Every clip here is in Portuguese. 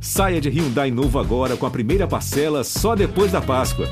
Saia de Hyundai novo agora com a primeira parcela só depois da Páscoa.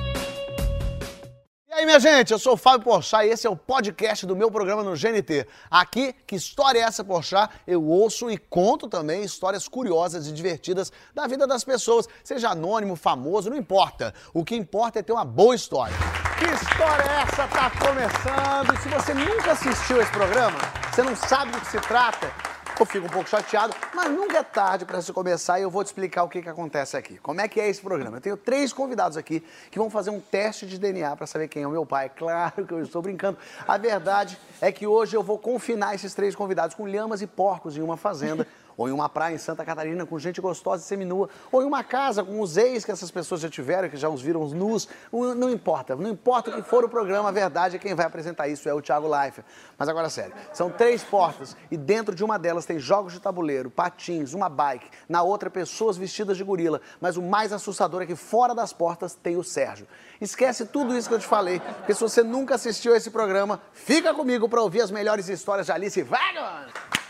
E aí, minha gente, eu sou o Fábio Porchat e esse é o podcast do meu programa no GNT. Aqui, que história é essa, Porchat? Eu ouço e conto também histórias curiosas e divertidas da vida das pessoas, seja anônimo, famoso, não importa. O que importa é ter uma boa história. Que história é essa? Tá começando. Se você nunca assistiu esse programa, você não sabe do que se trata, eu fico um pouco chateado, mas nunca é tarde para se começar e eu vou te explicar o que, que acontece aqui. Como é que é esse programa? Eu tenho três convidados aqui que vão fazer um teste de DNA para saber quem é o meu pai. Claro que eu estou brincando. A verdade é que hoje eu vou confinar esses três convidados com lhamas e porcos em uma fazenda ou em uma praia em Santa Catarina com gente gostosa e seminua, ou em uma casa com os ex que essas pessoas já tiveram, que já os viram nus, não importa, não importa o que for o programa, a verdade é que quem vai apresentar isso é o Thiago Leifert. Mas agora sério, são três portas e dentro de uma delas tem jogos de tabuleiro, patins, uma bike, na outra pessoas vestidas de gorila, mas o mais assustador é que fora das portas tem o Sérgio. Esquece tudo isso que eu te falei, porque se você nunca assistiu esse programa, fica comigo para ouvir as melhores histórias de Alice Wagner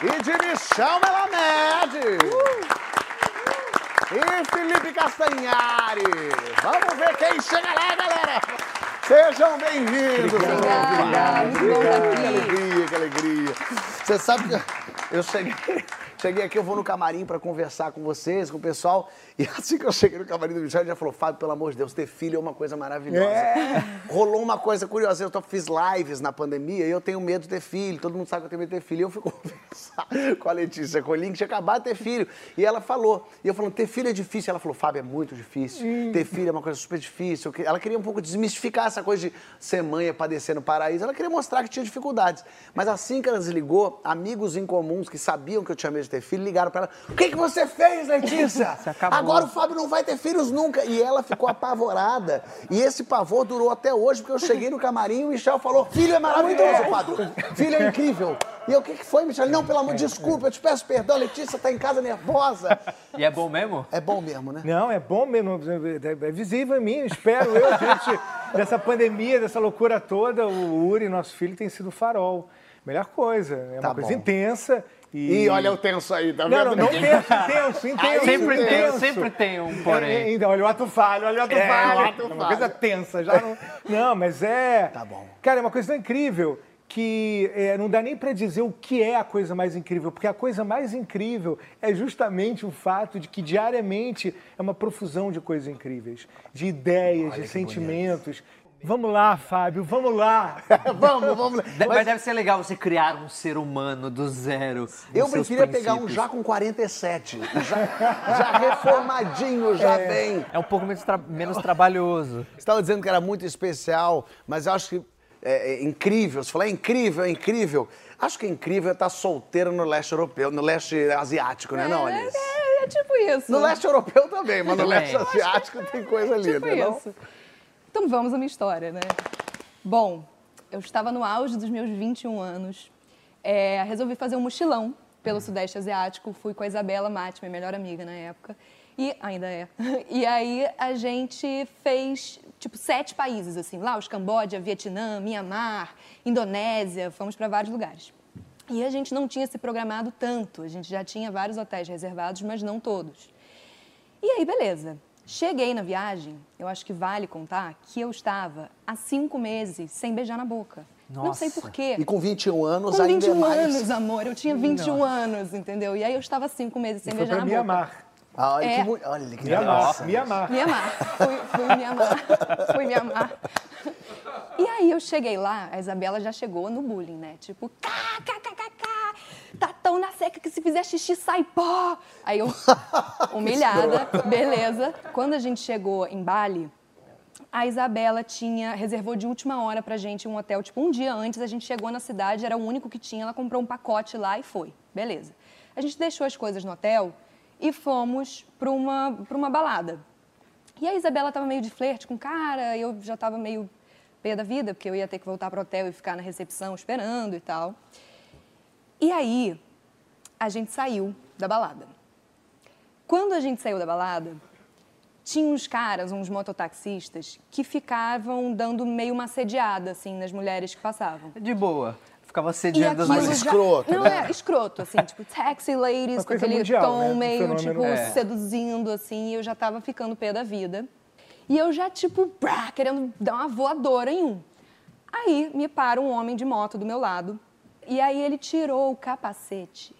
e de Michel Melamed. Uh. E Felipe Castanhari. Vamos ver quem chega lá, galera. Sejam bem-vindos. Obrigada. Que alegria, que alegria. Você sabe que eu cheguei, cheguei aqui, eu vou no camarim para conversar com vocês, com o pessoal. E assim que eu cheguei no camarim do Michel, ele já falou, Fábio, pelo amor de Deus, ter filho é uma coisa maravilhosa. É. Rolou uma coisa curiosa, eu fiz lives na pandemia e eu tenho medo de ter filho, todo mundo sabe que eu tenho medo de ter filho. E eu fui conversar com a Letícia Colim, que tinha acabado de ter filho. E ela falou, e eu falando, ter filho é difícil. Ela falou, Fábio, é muito difícil. Hum. Ter filho é uma coisa super difícil. Ela queria um pouco desmistificar essa coisa de ser mãe e padecer no paraíso. Ela queria mostrar que tinha dificuldades. Mas assim que ela desligou, amigos incomuns que sabiam que eu tinha medo de ter filho, ligaram para ela, o que, que você fez, Letícia? Agora o Fábio não vai ter filhos nunca. E ela ficou apavorada. E esse pavor durou até hoje, porque eu cheguei no camarim e o Michel falou: Filho é maravilhoso, padre. Filho é incrível. E eu, o que, que foi, Michel? Não, pelo amor de desculpa, eu te peço perdão, Letícia tá em casa nervosa. E é bom mesmo? É bom mesmo, né? Não, é bom mesmo. É visível em mim, espero eu, gente. dessa pandemia, dessa loucura toda, o Uri, nosso filho, tem sido farol. Melhor coisa. É Tá uma coisa bom. intensa. E... E olha o tenso aí, tá Não, vendo? não, não tenso, intenso, intenso. Sempre tem, intenso. sempre tem um porém. É, Ainda, olha o ato falho, olha o ato É, falho. É uma falho. coisa tensa, já não... Não, mas é... Tá bom. Cara, é uma coisa tão incrível que é, não dá nem para dizer o que é a coisa mais incrível, porque a coisa mais incrível é justamente o fato de que diariamente é uma profusão de coisas incríveis, de ideias, de sentimentos. Vamos lá, Fábio, vamos lá. vamos, vamos. De- Mas deve ser legal você criar um ser humano do zero. Eu preferia pegar um já com 47. Já, já reformadinho, já bem. É um pouco menos, tra- menos trabalhoso. Você estava dizendo que era muito especial, mas eu acho que é, é incrível. Você falou, é incrível, é incrível. Acho que é incrível estar solteiro no leste europeu, no leste asiático, né, não, Alice? É, é tipo isso. No leste europeu também, mas no leste asiático tem coisa é linda, tipo não? Então vamos à minha história, né? Bom, eu estava no auge dos meus 21 anos. É, resolvi fazer um mochilão pelo Sudeste Asiático. Fui com a Isabela Mate, minha melhor amiga na época. E ainda é. E aí a gente fez, tipo, sete países, assim. Laos, Camboja, Vietnã, Mianmar, Indonésia. Fomos para vários lugares. E a gente não tinha se programado tanto. A gente já tinha vários hotéis reservados, mas não todos. E aí, beleza. Cheguei na viagem, eu acho que vale contar que eu estava há cinco meses sem beijar na boca. Não sei Nossa. porquê. E com 21 anos Com ainda 21 é mais. anos, amor. Eu tinha 21 anos, entendeu? E aí eu estava cinco meses sem Foi beijar na boca. Mianmar. Ah, olha, É. que, olha que Mianmar. Mianmar. Mianmar. Fui, fui Mianmar. Fui Mianmar. E aí eu cheguei lá, a Isabela já chegou no bullying, né? Tipo, cá. Na seca que se fizer xixi sai pó. Aí eu, humilhada, beleza. Quando a gente chegou em Bali, a Isabela tinha reservou de última hora pra gente um hotel, tipo um dia antes, a gente chegou na cidade, era o único que tinha, ela comprou um pacote lá e foi. Beleza. A gente deixou as coisas no hotel e fomos pra uma pra uma balada. E a Isabela tava meio de flerte com o cara, eu já tava meio pé da vida, porque eu ia ter que voltar pro hotel e ficar na recepção esperando e tal. E aí, a gente saiu da balada. Quando a gente saiu da balada, tinha uns caras, uns mototaxistas, que ficavam dando meio uma assediada, assim, nas mulheres que passavam. De boa. Ficava sediando as Mais já- escroto, Não, né? é escroto, assim, tipo, taxi ladies, com aquele mundial, tom né? Meio, tipo, É. seduzindo, assim, e eu já tava ficando pé da vida. E eu já, tipo, brá, querendo dar uma voadora em um. Aí me para um homem de moto do meu lado, e aí ele tirou o capacete.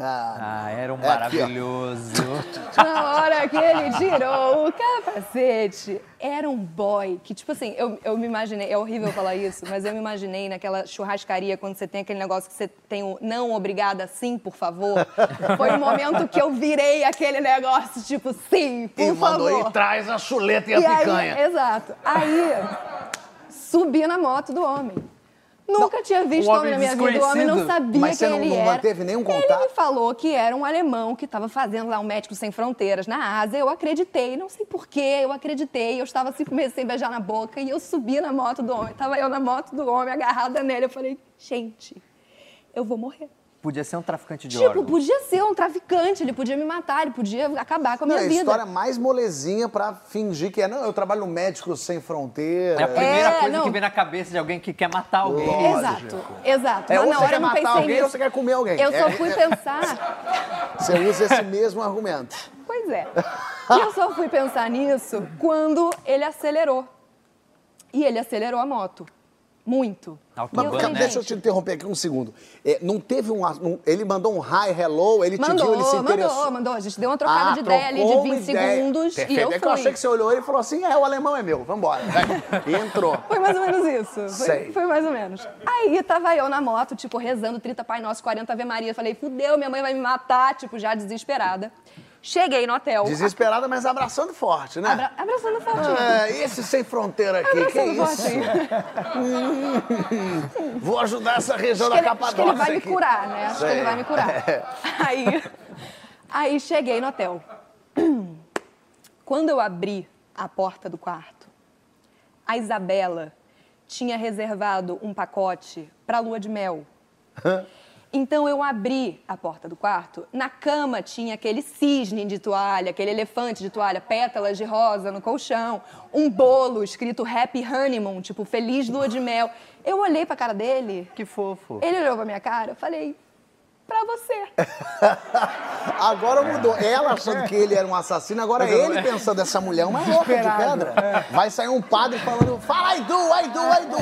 Ah, Ah, era um É aqui, maravilhoso. Na hora que ele tirou o capacete, era um boy que, tipo assim, eu, eu me imaginei, é horrível falar isso, mas eu me imaginei naquela churrascaria quando você tem aquele negócio que você tem o não obrigada, sim, por favor. Foi o momento que eu virei aquele negócio, tipo, sim, por e mandou favor. aí, traz a chuleta e a E aí, picanha. exato. Aí, subi na moto do homem. Nunca tinha visto um homem na minha vida, o homem não sabia Mas você quem não- ele não era. manteve nenhum Ele contato? me falou que era um alemão que estava fazendo lá um médico sem fronteiras na Ásia. Eu acreditei, não sei porquê, eu acreditei. Eu estava assim, comecei a beijar na boca e eu subi na moto do homem. Tava eu na moto do homem, agarrada nele. Eu falei, gente, eu vou morrer. Podia ser um traficante de Tipo, órgãos. podia ser um traficante, ele podia me matar, ele podia acabar com a Não, minha é a vida. história mais molezinha pra fingir que é. Não, eu trabalho no médico sem fronteira. É a primeira É, coisa não. que vem na cabeça de alguém que quer matar alguém. Exato, exato. É, Mas ou na você hora quer eu não matar pensei alguém nisso. ou você quer comer alguém. Eu só É, fui é, pensar. Você usa esse mesmo argumento. Pois é. E eu só fui pensar nisso quando ele acelerou. E ele acelerou a moto. Muito. Mas, né? deixa eu te interromper aqui um segundo. É, não teve um, um- Ele mandou um hi, hello, ele te viu, Mandou, ele se interessou. mandou, mandou. A gente deu uma trocada Ah, de ideia ali de trocou uma 20 ideia. segundos Perfeito. e eu É que eu achei que você olhou e falou assim: é, o alemão é meu, vambora. E entrou. Foi mais ou menos isso. Foi, Sei. foi mais ou menos. Aí tava eu na moto, tipo, rezando 30 Pai Nosso, 40 Ave Maria. Falei, fudeu, minha mãe vai me matar, tipo, já desesperada. Cheguei no hotel. Desesperada, mas abraçando forte, né? Abra- abraçando fortinho. É, esse sem fronteira aqui, que Abraçando isso? fortinho. Vou ajudar essa região Acho que, da ele, acho que ele Capadócia vai me curar, né? Acho que Sei. ele vai me curar. Aí, aí cheguei no hotel. Quando eu abri a porta do quarto, a Isabela tinha reservado um pacote para lua de mel. Então eu abri a porta do quarto. Na cama tinha aquele cisne de toalha, aquele elefante de toalha, pétalas de rosa no colchão, um bolo escrito Happy Honeymoon, tipo Feliz Lua de Mel. Eu olhei pra cara dele, Que fofo. ele olhou pra minha cara, eu falei, pra você. Agora mudou. Ela achando que ele era um assassino, agora ele pensando, essa mulher é uma louca de pedra. Vai sair um padre falando, fala, do, I do.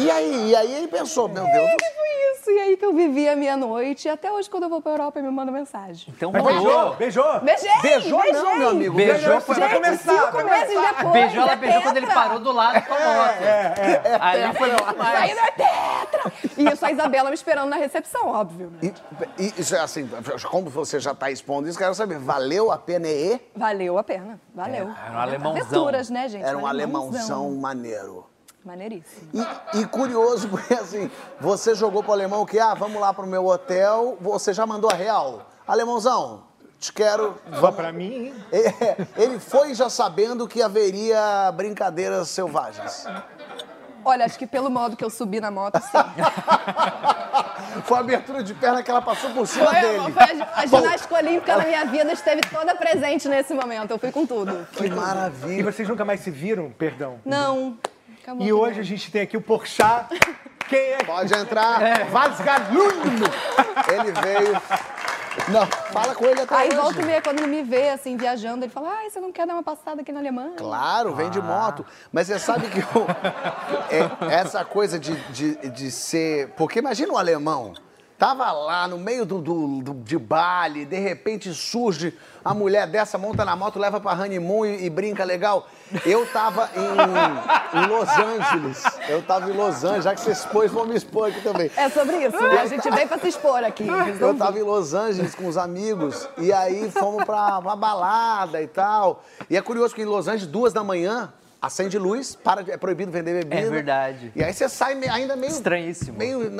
E aí, e aí ele pensou, meu Deus do E foi isso. E aí que eu vivi a minha noite. E até hoje, quando eu vou pra Europa, ele me manda mensagem. Então Mas rolou. beijou, beijou. Beijei! Beijou beijei. não, meu amigo. Beijou, foi pra começar, cinco pra meses depois. Beijou, ela é beijou quando ele parou do lado com a moto. É, Aí foi muito Isso mais. aí não é tetra! E isso a Isabela me esperando na recepção, óbvio. Né? E, e isso é assim, como você já está expondo isso, quero saber, valeu a pena e Valeu a pena, valeu. era um alemãozão. Aventuras, né, gente? era um alemãozão maneiro. Maneiríssimo. E, e curioso, porque assim, você jogou pro alemão que, ah, vamos lá pro meu hotel, você já mandou a real. Alemãozão, te quero. Só pra mim, hein? É, ele foi já sabendo que haveria brincadeiras selvagens. Olha, acho que pelo modo que eu subi na moto, sim. Foi a abertura de perna que ela passou por cima Foi, dele. foi a, a ginástica olímpica na minha vida esteve toda presente nesse momento. Eu fui com tudo. Que E maravilha. vocês nunca mais se viram? Perdão. Não. Acabou E hoje não. a gente tem aqui o Porchat. Quem é? Pode entrar. É. Vasgalundo. Ele veio. Não, fala com ele até Aí hoje. volta e meia, quando ele me vê, assim, viajando, ele fala, ai, você não quer dar uma passada aqui na Alemanha? Claro, vem de moto. Mas você sabe que o- é- essa coisa de, de, de ser. Porque imagina o alemão. Tava lá no meio do, do, do- de baile, de repente surge a mulher dessa, monta na moto, leva pra honeymoon e, e brinca legal. Eu tava em, em Los Angeles. Eu tava em Los Angeles, já que você expôs, vou me expor aqui também. É sobre isso, né? A gente veio pra se expor aqui. Eu tava em Los Angeles com os amigos e aí fomos pra uma balada e tal. E é curioso que em Los Angeles, duas da manhã, acende luz, para, é proibido vender bebida. É verdade. E aí você sai ainda meio... Estranhíssimo. Meio,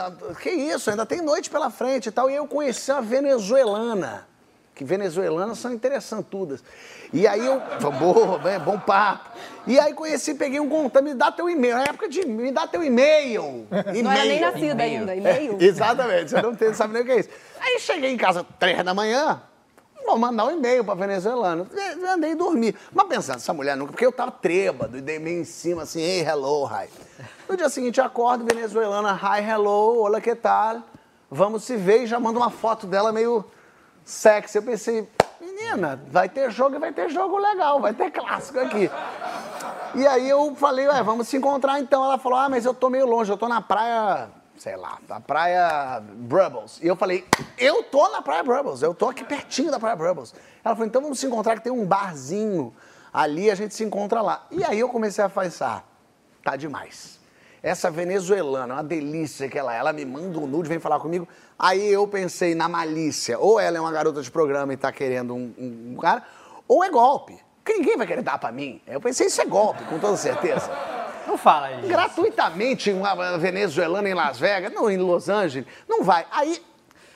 que isso, ainda tem noite pela frente e tal. E eu conheci uma venezuelana. Que venezuelanas são interessantudas. E aí eu, boa, bem, bom papo. E aí conheci, peguei um contato, me dá teu e-mail. Na época de, me dá teu e-mail. Não era nem E-mail. nascida ainda, e-mail. Exatamente, você não, tem, não sabe nem o que é isso. Aí cheguei em casa três da manhã, Vou mandar um e-mail pra venezuelana. Eu Andei e dormi. Mas pensando, essa mulher nunca. Porque eu tava trêbado e dei meio em cima assim, hey, hello, hi. No dia seguinte acordo, venezuelana, hi, hello, olá, que tal? Vamos se ver e já manda uma foto dela meio sexy. Eu pensei, menina, vai ter jogo e vai ter jogo legal, vai ter clássico aqui. E aí eu falei, ué, vamos se encontrar então. Ela falou, ah, mas eu tô meio longe, eu tô na praia, sei lá, na praia Brubbles. E eu falei, eu tô na praia Brubbles, eu tô aqui pertinho da praia Brubbles. Ela falou, então vamos se encontrar que tem um barzinho ali, a gente se encontra lá. E aí eu comecei a pensar, tá demais. Essa venezuelana, uma delícia que ela é, ela me manda um nude, vem falar comigo. Aí eu pensei na malícia, ou ela é uma garota de programa e tá querendo um, um- um cara, ou é golpe. Que ninguém vai querer dar pra mim. Eu pensei, isso é golpe, com toda certeza. Não fala isso. Gratuitamente, uma venezuelana em Las Vegas, não, em Los Angeles, não vai. Aí,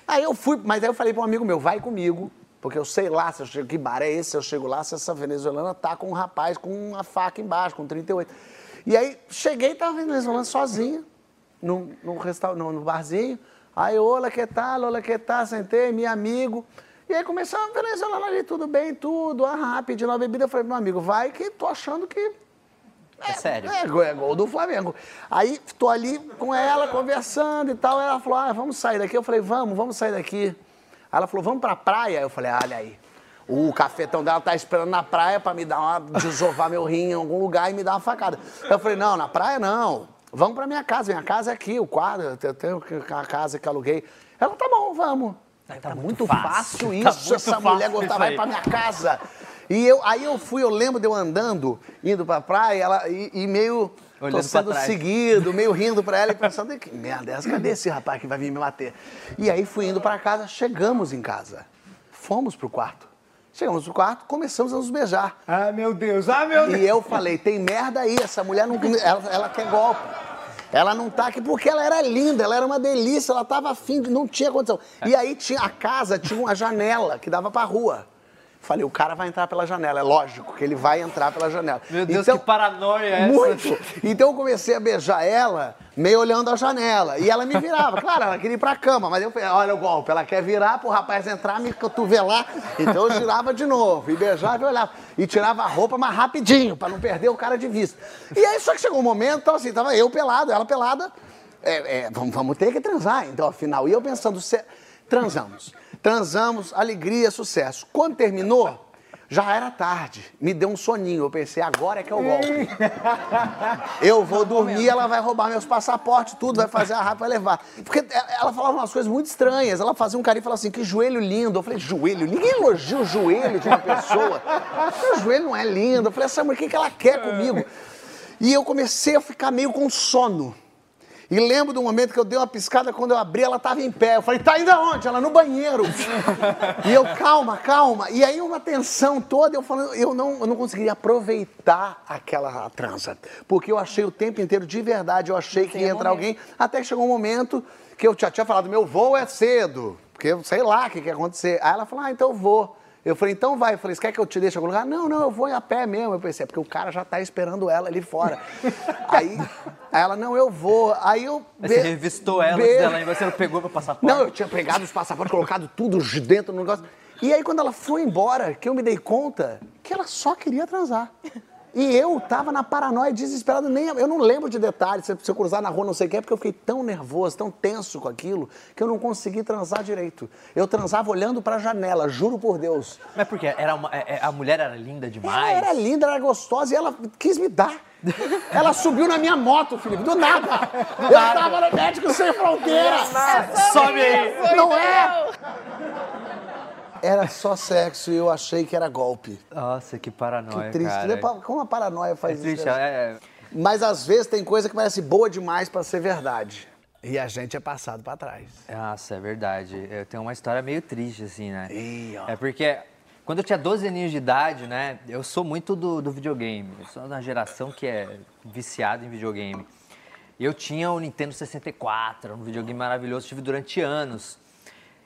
aí eu fui, mas aí eu falei para um amigo meu, vai comigo, porque eu sei lá se eu chego, que bar é esse, se eu chego lá, se essa venezuelana tá com um rapaz com uma faca embaixo, com 38. E aí cheguei e tava venezuelana sozinha, no, no, restaur- no, barzinho. Aí, olá, que tal, olá, que tal, sentei, meu amigo. E aí começou a venezuelana ali, tudo bem, tudo, ah, pedindo uma bebida. Eu falei, meu amigo, vai que tô achando que É sério. é, é gol do Flamengo. Aí tô ali com ela, conversando e tal. Ela falou: ah, vamos sair daqui. Eu falei, vamos, vamos sair daqui. Aí ela falou, vamos pra praia. Eu falei, olha aí. O cafetão dela tá esperando na praia pra me dar uma. desovar meu rim em algum lugar e me dar uma facada. Eu falei, não, na praia não. Vamos pra minha casa. Minha casa é aqui, o quadro. Eu tenho a casa que aluguei. Ela, tá bom, vamos. Tá, muito fácil, Tá isso, muito essa mulher fácil gostar, isso vai pra minha casa. E eu, aí eu fui, eu lembro de eu andando, indo pra praia, ela, e, e meio Olhando tô sendo seguido, meio rindo pra ela e pensando, que merda é essa? Cadê esse rapaz que vai vir me bater? E aí fui indo pra casa, chegamos em casa. Fomos pro quarto. Chegamos pro quarto, começamos a nos beijar. Ah, meu Deus, ah, meu Deus. E eu falei, tem merda aí, essa mulher não. Ela, ela quer golpe. Ela não tá aqui porque ela era linda, ela era uma delícia, ela tava afim, de- não tinha condição. E aí tinha a casa tinha uma janela que dava pra rua. Falei, o cara vai entrar pela janela, é lógico que ele vai entrar pela janela. Meu Deus, Então- que paranoia é essa? muito. Então eu comecei a beijar ela, meio olhando a janela. E ela me virava. Claro, ela queria ir pra cama, mas eu falei, olha o golpe, ela quer virar pro rapaz entrar, me cotovelar. Então eu girava de novo, e beijava e olhava. E tirava a roupa, mas rapidinho, pra não perder o cara de vista. E aí só que chegou um momento, então assim, tava eu pelado, ela pelada. É, é, vamos, vamos ter que transar, então, afinal. E eu pensando, "Cê- transamos. Transamos, alegria, sucesso. Quando terminou, já era tarde. Me deu um soninho. Eu pensei, agora é que o golpe. Eu vou dormir, ela vai roubar meus passaportes, tudo, vai fazer a rapa, vai levar. Porque ela falava umas coisas muito estranhas. Ela fazia um carinho e falava assim, que joelho lindo. Eu falei, joelho? Ninguém elogia o joelho de uma pessoa. O joelho não é lindo. Eu falei, essa mulher, o que ela quer comigo? E eu comecei a ficar meio com sono. E lembro do momento que eu dei uma piscada, quando eu abri, ela estava em pé. Eu falei, tá indo aonde? Ela no banheiro. e eu, calma, calma. E aí uma tensão toda, eu falando, eu não, eu não conseguiria aproveitar aquela transa. Porque eu achei o tempo inteiro, de verdade, eu achei que ia entrar alguém. Até que chegou um momento que eu já tinha falado, meu voo é cedo. Porque sei lá o que, que ia acontecer. Aí ela falou, ah, então eu vou. Eu falei, então vai. Eu falei, você quer que eu te deixe em algum lugar? Não, não, eu vou a pé mesmo. Eu pensei, é porque o cara já tá esperando ela ali fora. aí, aí ela, não, eu vou. Aí eu... Aí Você revistou ela be- dela, você não pegou meu passaporte? Não, eu tinha pegado os passaportes, colocado tudo dentro do negócio. E aí, quando ela foi embora, que eu me dei conta que ela só queria transar. E eu tava na paranoia, desesperado, nem eu não lembro de detalhes, se se eu cruzar na rua, não sei o que, porque eu fiquei tão nervoso, tão tenso com aquilo, que eu não consegui transar direito. Eu transava olhando pra janela, juro por Deus. Mas por quê? Era uma, é- é- a mulher era linda demais? Ela era linda, ela era gostosa e ela quis me dar. Ela subiu na minha moto, Felipe, do nada. eu tava no Médico Sem Fronteira. Sobe aí! Não é? Era só sexo e eu achei que era golpe. Nossa, que paranoia, Que triste. cara. né? Como a paranoia É faz triste, isso? né? é, é- Mas às vezes tem coisa que parece boa demais pra ser verdade. E a gente é passado pra trás. Nossa, é verdade. Eu tenho uma história meio triste, assim, né? Ih. É porque quando eu tinha 12 aninhos de idade, né? Eu sou muito do, do videogame. Eu sou da geração que é viciada em videogame. Eu tinha o Nintendo 64, um videogame maravilhoso, tive durante anos.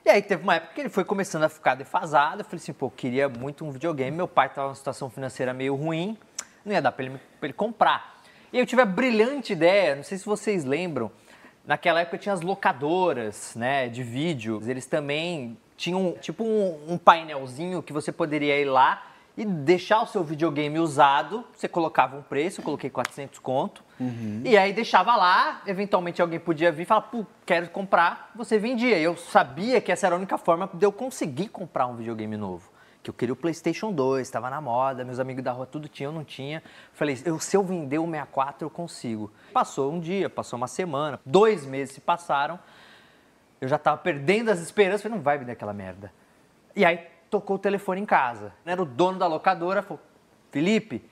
E aí teve uma época que ele foi começando a ficar defasado. Eu falei assim, pô, eu queria muito um videogame. Meu pai estava numa situação financeira meio ruim, não ia dar para ele, ele comprar. E eu tive a brilhante ideia, não sei se vocês lembram, Naquela época tinha as locadoras, né, de vídeo. Eles também tinham tipo um, um painelzinho que você poderia ir lá e deixar o seu videogame usado. Você colocava um preço, eu coloquei 400 conto. E aí deixava lá, eventualmente alguém podia vir e falar, pô, quero comprar, você vendia. E eu sabia que essa era a única forma de eu conseguir comprar um videogame novo. Que eu queria o PlayStation 2, estava na moda, meus amigos da rua tudo tinham, eu não tinha. Falei, eu, se eu vender o 64, eu consigo. Passou um dia, passou uma semana, dois meses se passaram. Eu já tava perdendo as esperanças, falei, não vai vender aquela merda. E aí tocou o telefone em casa. Era o dono da locadora, falou, Felipe,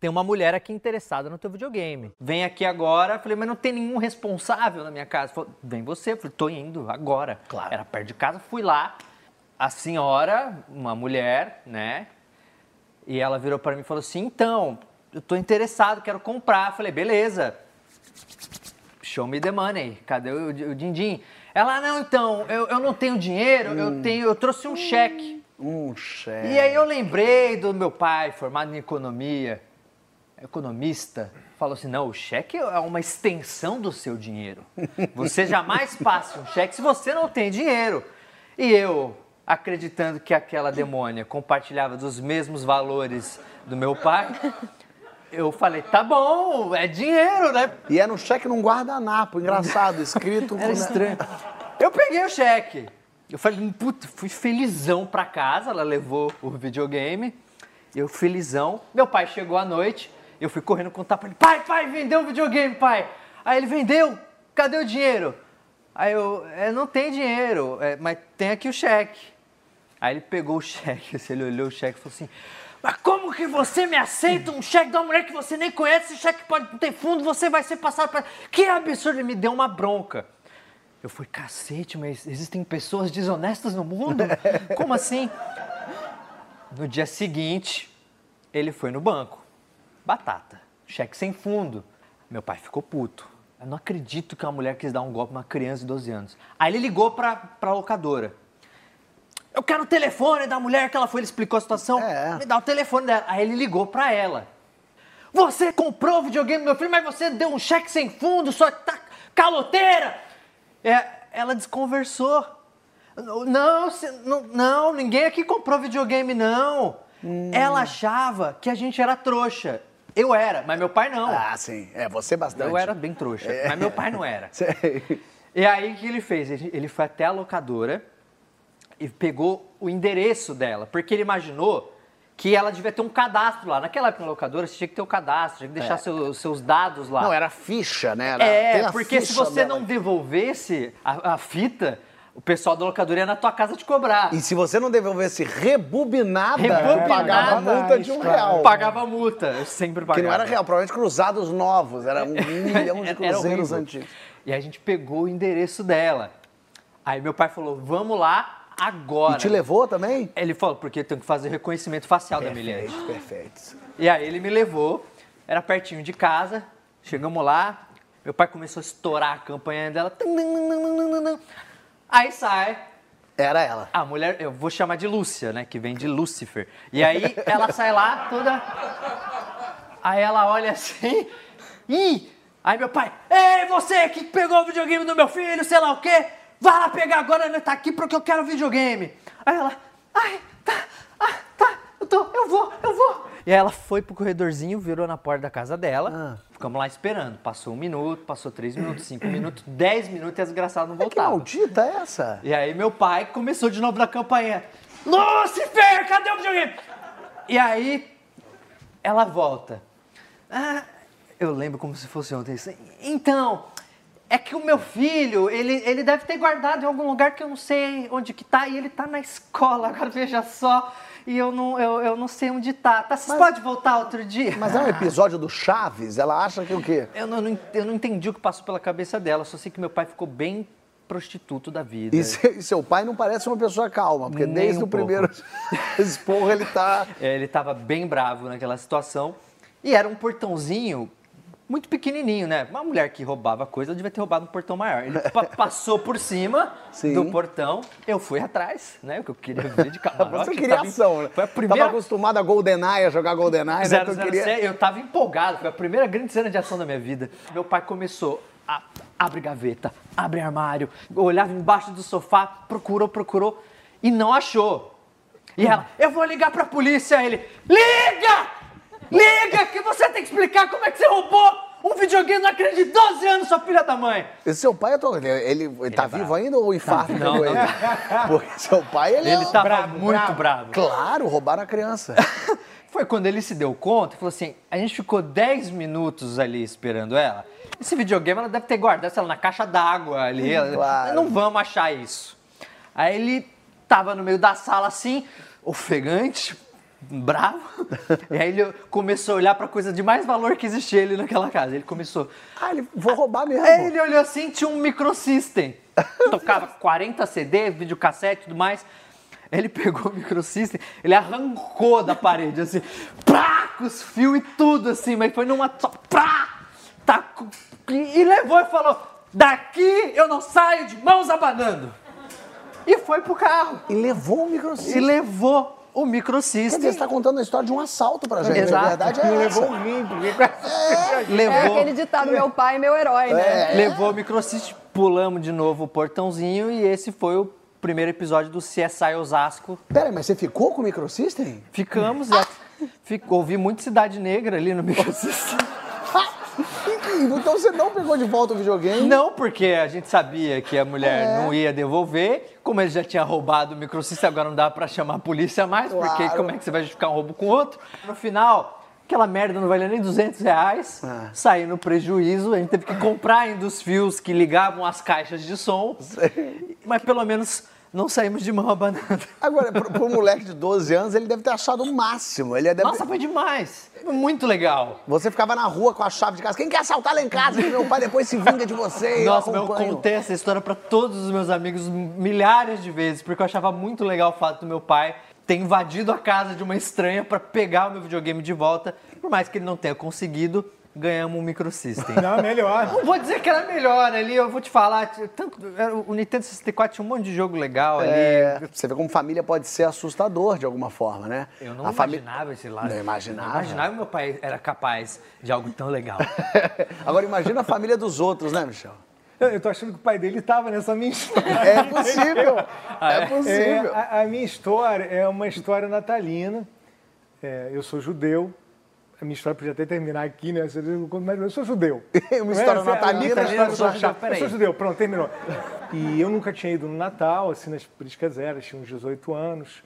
tem uma mulher aqui interessada no teu videogame. Vem aqui agora. Falei, mas não tem nenhum responsável na minha casa. Falei, vem você. Falei, tô indo agora. Claro. Era perto de casa, fui lá. A senhora, uma mulher, né? E ela virou para mim e falou assim, então, eu tô interessado, quero comprar. Falei, beleza. Show me the money. Cadê o, o din-din? Ela, não, então, eu, eu não tenho dinheiro, eu tenho, eu trouxe um cheque. Um chefe. E aí eu lembrei do meu pai, formado em economia, economista, falou assim, não, o cheque é uma extensão do seu dinheiro. Você jamais passa um cheque se você não tem dinheiro. E eu, acreditando que aquela demônia compartilhava dos mesmos valores do meu pai, eu falei, tá bom, é dinheiro, né? E era um cheque num guardanapo, engraçado, escrito. Era estranho. Eu peguei o cheque. Eu falei, puta, fui felizão pra casa. Ela levou o videogame. Eu felizão. Meu pai chegou à noite. Eu fui correndo contar pra ele: pai, pai, vendeu o videogame, pai. Aí ele vendeu. Cadê o dinheiro? Aí eu, é, não tem dinheiro, é, mas tem aqui o cheque. Aí ele pegou o cheque, assim, ele olhou o cheque e falou assim: Mas como que você me aceita um cheque de uma mulher que você nem conhece? Esse cheque pode ter fundo, você vai ser passado para. Que absurdo! Ele me deu uma bronca. Eu fui, cacete, mas existem pessoas desonestas no mundo? Como assim? No dia seguinte, ele foi no banco. Batata, cheque sem fundo. Meu pai ficou puto. Eu não acredito que uma mulher quis dar um golpe numa criança de 12 anos. Aí ele ligou pra, pra locadora. Eu quero o telefone da mulher que ela foi, ele explicou a situação. É. Me dá o telefone dela. Aí ele ligou pra ela. Você comprou o videogame do meu filho, mas você deu um cheque sem fundo, só tá caloteira. É, ela desconversou. Não, não, não, ninguém aqui comprou videogame, não. Ela achava que a gente era trouxa. Eu era, mas meu pai não. Ah, sim. É, você bastante. Eu era bem trouxa, mas meu pai não era. Sei. E aí o que ele fez? Ele foi até a locadora e pegou o endereço dela, porque ele imaginou que ela devia ter um cadastro lá. Naquela época na locadora você tinha que ter o cadastro, tinha que deixar seu- os seus dados lá. Não, era ficha, né? Era- É, porque se você não devolvesse a, a fita, o pessoal da locadora ia na tua casa te cobrar. E se você não devolvesse rebobinada, Rebobinada, pagava a multa de um claro. real. Pagava multa, eu sempre pagava. Que não era real, provavelmente cruzados novos. Era um milhão de cruzeiros antigos. E a gente pegou o endereço dela. Aí meu pai falou, vamos lá agora. E te levou também? Ele falou, porque eu tenho que fazer o reconhecimento facial da Milene. Perfeito, perfeito. E aí ele me levou, era pertinho de casa, chegamos lá, meu pai começou a estourar a campanha dela. Aí sai Era ela. a mulher, eu vou chamar de Lúcia, né, que vem de Lúcifer. E aí ela sai lá toda... Aí ela olha assim, ih! Aí meu pai, ei, você que pegou o videogame do meu filho, sei lá o quê, vai lá pegar agora, né, tá aqui porque eu quero videogame. Aí ela, ai, tá, ah, tá, eu tô, eu vou, eu vou. E aí ela foi pro corredorzinho, virou na porta da casa dela, ficamos lá esperando. Passou um minuto, passou três minutos, cinco minutos, dez minutos e a desgraçada não Que voltava. maldita é essa? E aí meu pai começou de novo na campainha. Lucifer, cadê o videogame? E aí ela volta. Ah, eu lembro como se fosse ontem. Então, é que o meu filho, ele, ele deve ter guardado em algum lugar que eu não sei onde que tá, e ele tá na escola, agora veja só. E eu não, eu, eu não sei onde tá. tá vocês podem voltar outro dia? Mas é um episódio do Chaves? Ela acha que o quê? Eu não, não- eu não entendi o que passou pela cabeça dela, só sei que meu pai ficou bem prostituto da vida. E, se- e seu pai não parece uma pessoa calma, porque Nem desde um o primeiro esporro ele tá. É, ele estava bem bravo naquela situação. E era um portãozinho muito pequenininho, né? Uma mulher que roubava coisa devia ter roubado um portão maior. Ele pa- passou por cima Sim. do portão, eu fui atrás, né? Porque eu queria ver de camarote. Você queria tava ação, né? Foi a Tava primeira... acostumado a GoldenEye, a jogar GoldenEye, né? Então 007, queria... eu tava empolgado, foi a primeira grande cena de ação da minha vida. Meu pai começou a- abre gaveta, abre armário, olhava embaixo do sofá, procurou, procurou e não achou. E ela, eu vou ligar pra polícia. Ele, liga! Liga, que você tem que explicar como é que você roubou um videogame na criança de 12 anos, sua filha da mãe. Esse seu pai, eu tô- ele, ele, ele tá é vivo bravo. ainda ou o infarto Não, pegou não. ele? Porque seu pai, ele, Ele é... tava bravo, muito bravo. bravo. Claro, roubaram a criança. Foi quando ele se deu conta e falou assim: a gente ficou 10 minutos ali esperando ela. Esse videogame ela deve ter guardado, sei lá, na caixa d'água ali. Claro. Não vamos achar isso. Aí ele tava no meio da sala assim, ofegante, bravo. E aí ele começou a olhar pra coisa de mais valor que existia ali naquela casa. Ele começou. Ah, ele, vou roubar mesmo. Aí ele olhou assim, tinha um microsystem. Tocava 40 CD, videocassete e tudo mais. Ele pegou o microsystem, ele arrancou da parede, assim, prá, com os fios e tudo, assim, mas foi numa só, prá, tacou, e, e levou e falou, daqui eu não saio de mãos abanando. E foi pro carro. E levou o E microsystem. levou o Quer microsystem. dizer, você tá contando a história de um assalto pra gente. Exato. A verdade é essa. levou um rim, porque... É Levou, aquele ditado, meu pai, meu herói, né? levou o microsystem, pulamos de novo o portãozinho e esse foi o primeiro episódio do CSI Osasco. Pera, mas você ficou com o microsystem? Ficamos, é, fico- ouvi muito Cidade Negra ali no microsystem. Então você não pegou de volta o videogame? Não, porque a gente sabia que a mulher não ia devolver. Como ele já tinha roubado o microsystem, agora não dá pra chamar a polícia mais, porque Claro. como é que você vai justificar um roubo com outro? No final, aquela merda não valia nem 200 reais, saiu no prejuízo, a gente teve que comprar ainda os fios que ligavam as caixas de som, mas pelo menos não saímos de mão abanando. Agora, pro, pro moleque de 12 anos, ele deve ter achado o máximo. Ele deve Nossa, foi demais! Muito legal! Você ficava na rua com a chave de casa. Quem quer assaltar lá em casa? Que meu pai depois se vinga de você. e eu Nossa, eu acompanho. contei essa história pra todos os meus amigos milhares de vezes, porque eu achava muito legal o fato do meu pai ter invadido a casa de uma estranha pra pegar o meu videogame de volta. Por mais que ele não tenha conseguido, ganhamos um microsystem. Não, melhor. Não vou dizer que era melhor ali, eu vou te falar. Tanto, o Nintendo 64 tinha um monte de jogo legal ali. É, você vê como família pode ser assustador de alguma forma, né? Eu não A fami- imaginava esse lado. Não imaginava. Não imaginava que meu pai era capaz de algo tão legal. Agora imagina a família dos outros, né, Michel? Eu, eu tô achando que o pai dele estava nessa minha história. É possível. Ah, é é? possível. É, a, a minha história é uma história natalina. É, eu sou judeu. A minha história podia até terminar aqui, né? Você diz, eu sou judeu. Uma história é? natalina, história eu sou do judeu. Eu sou judeu, pronto, terminou. E eu nunca tinha ido no Natal, assim, nas políticas eras, tinha uns 18 anos.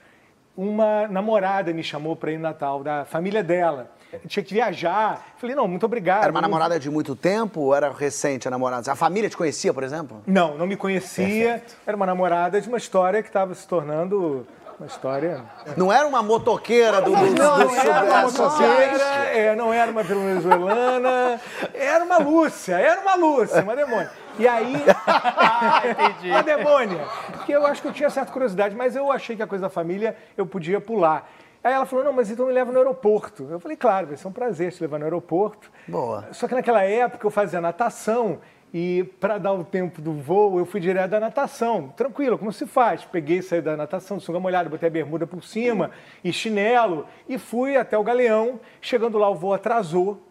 Uma namorada me chamou para ir no Natal, da família dela. Eu tinha que viajar. Falei, não, muito obrigado. Era uma namorada de muito tempo ou era recente a namorada? A família te conhecia, por exemplo? Não, não me conhecia. Era uma namorada de uma história que estava se tornando uma história Não era uma motoqueira do, do, do, Não, do não era uma motoqueira, é, não era uma venezuelana, era uma Lúcia, era uma Lúcia, uma demônia. E aí. entendi. uma demônia. Porque eu acho que eu tinha certa curiosidade, mas eu achei que a coisa da família eu podia pular. Aí ela falou: não, mas então me leva no aeroporto. Eu falei: claro, vai ser um prazer te levar no aeroporto. Boa. Só que naquela época eu fazia natação e para dar o tempo do voo eu fui direto da natação. Tranquilo, como se faz? Peguei, saí da natação, sunga molhada, botei a bermuda por cima e chinelo e fui até o galeão. Chegando lá o voo atrasou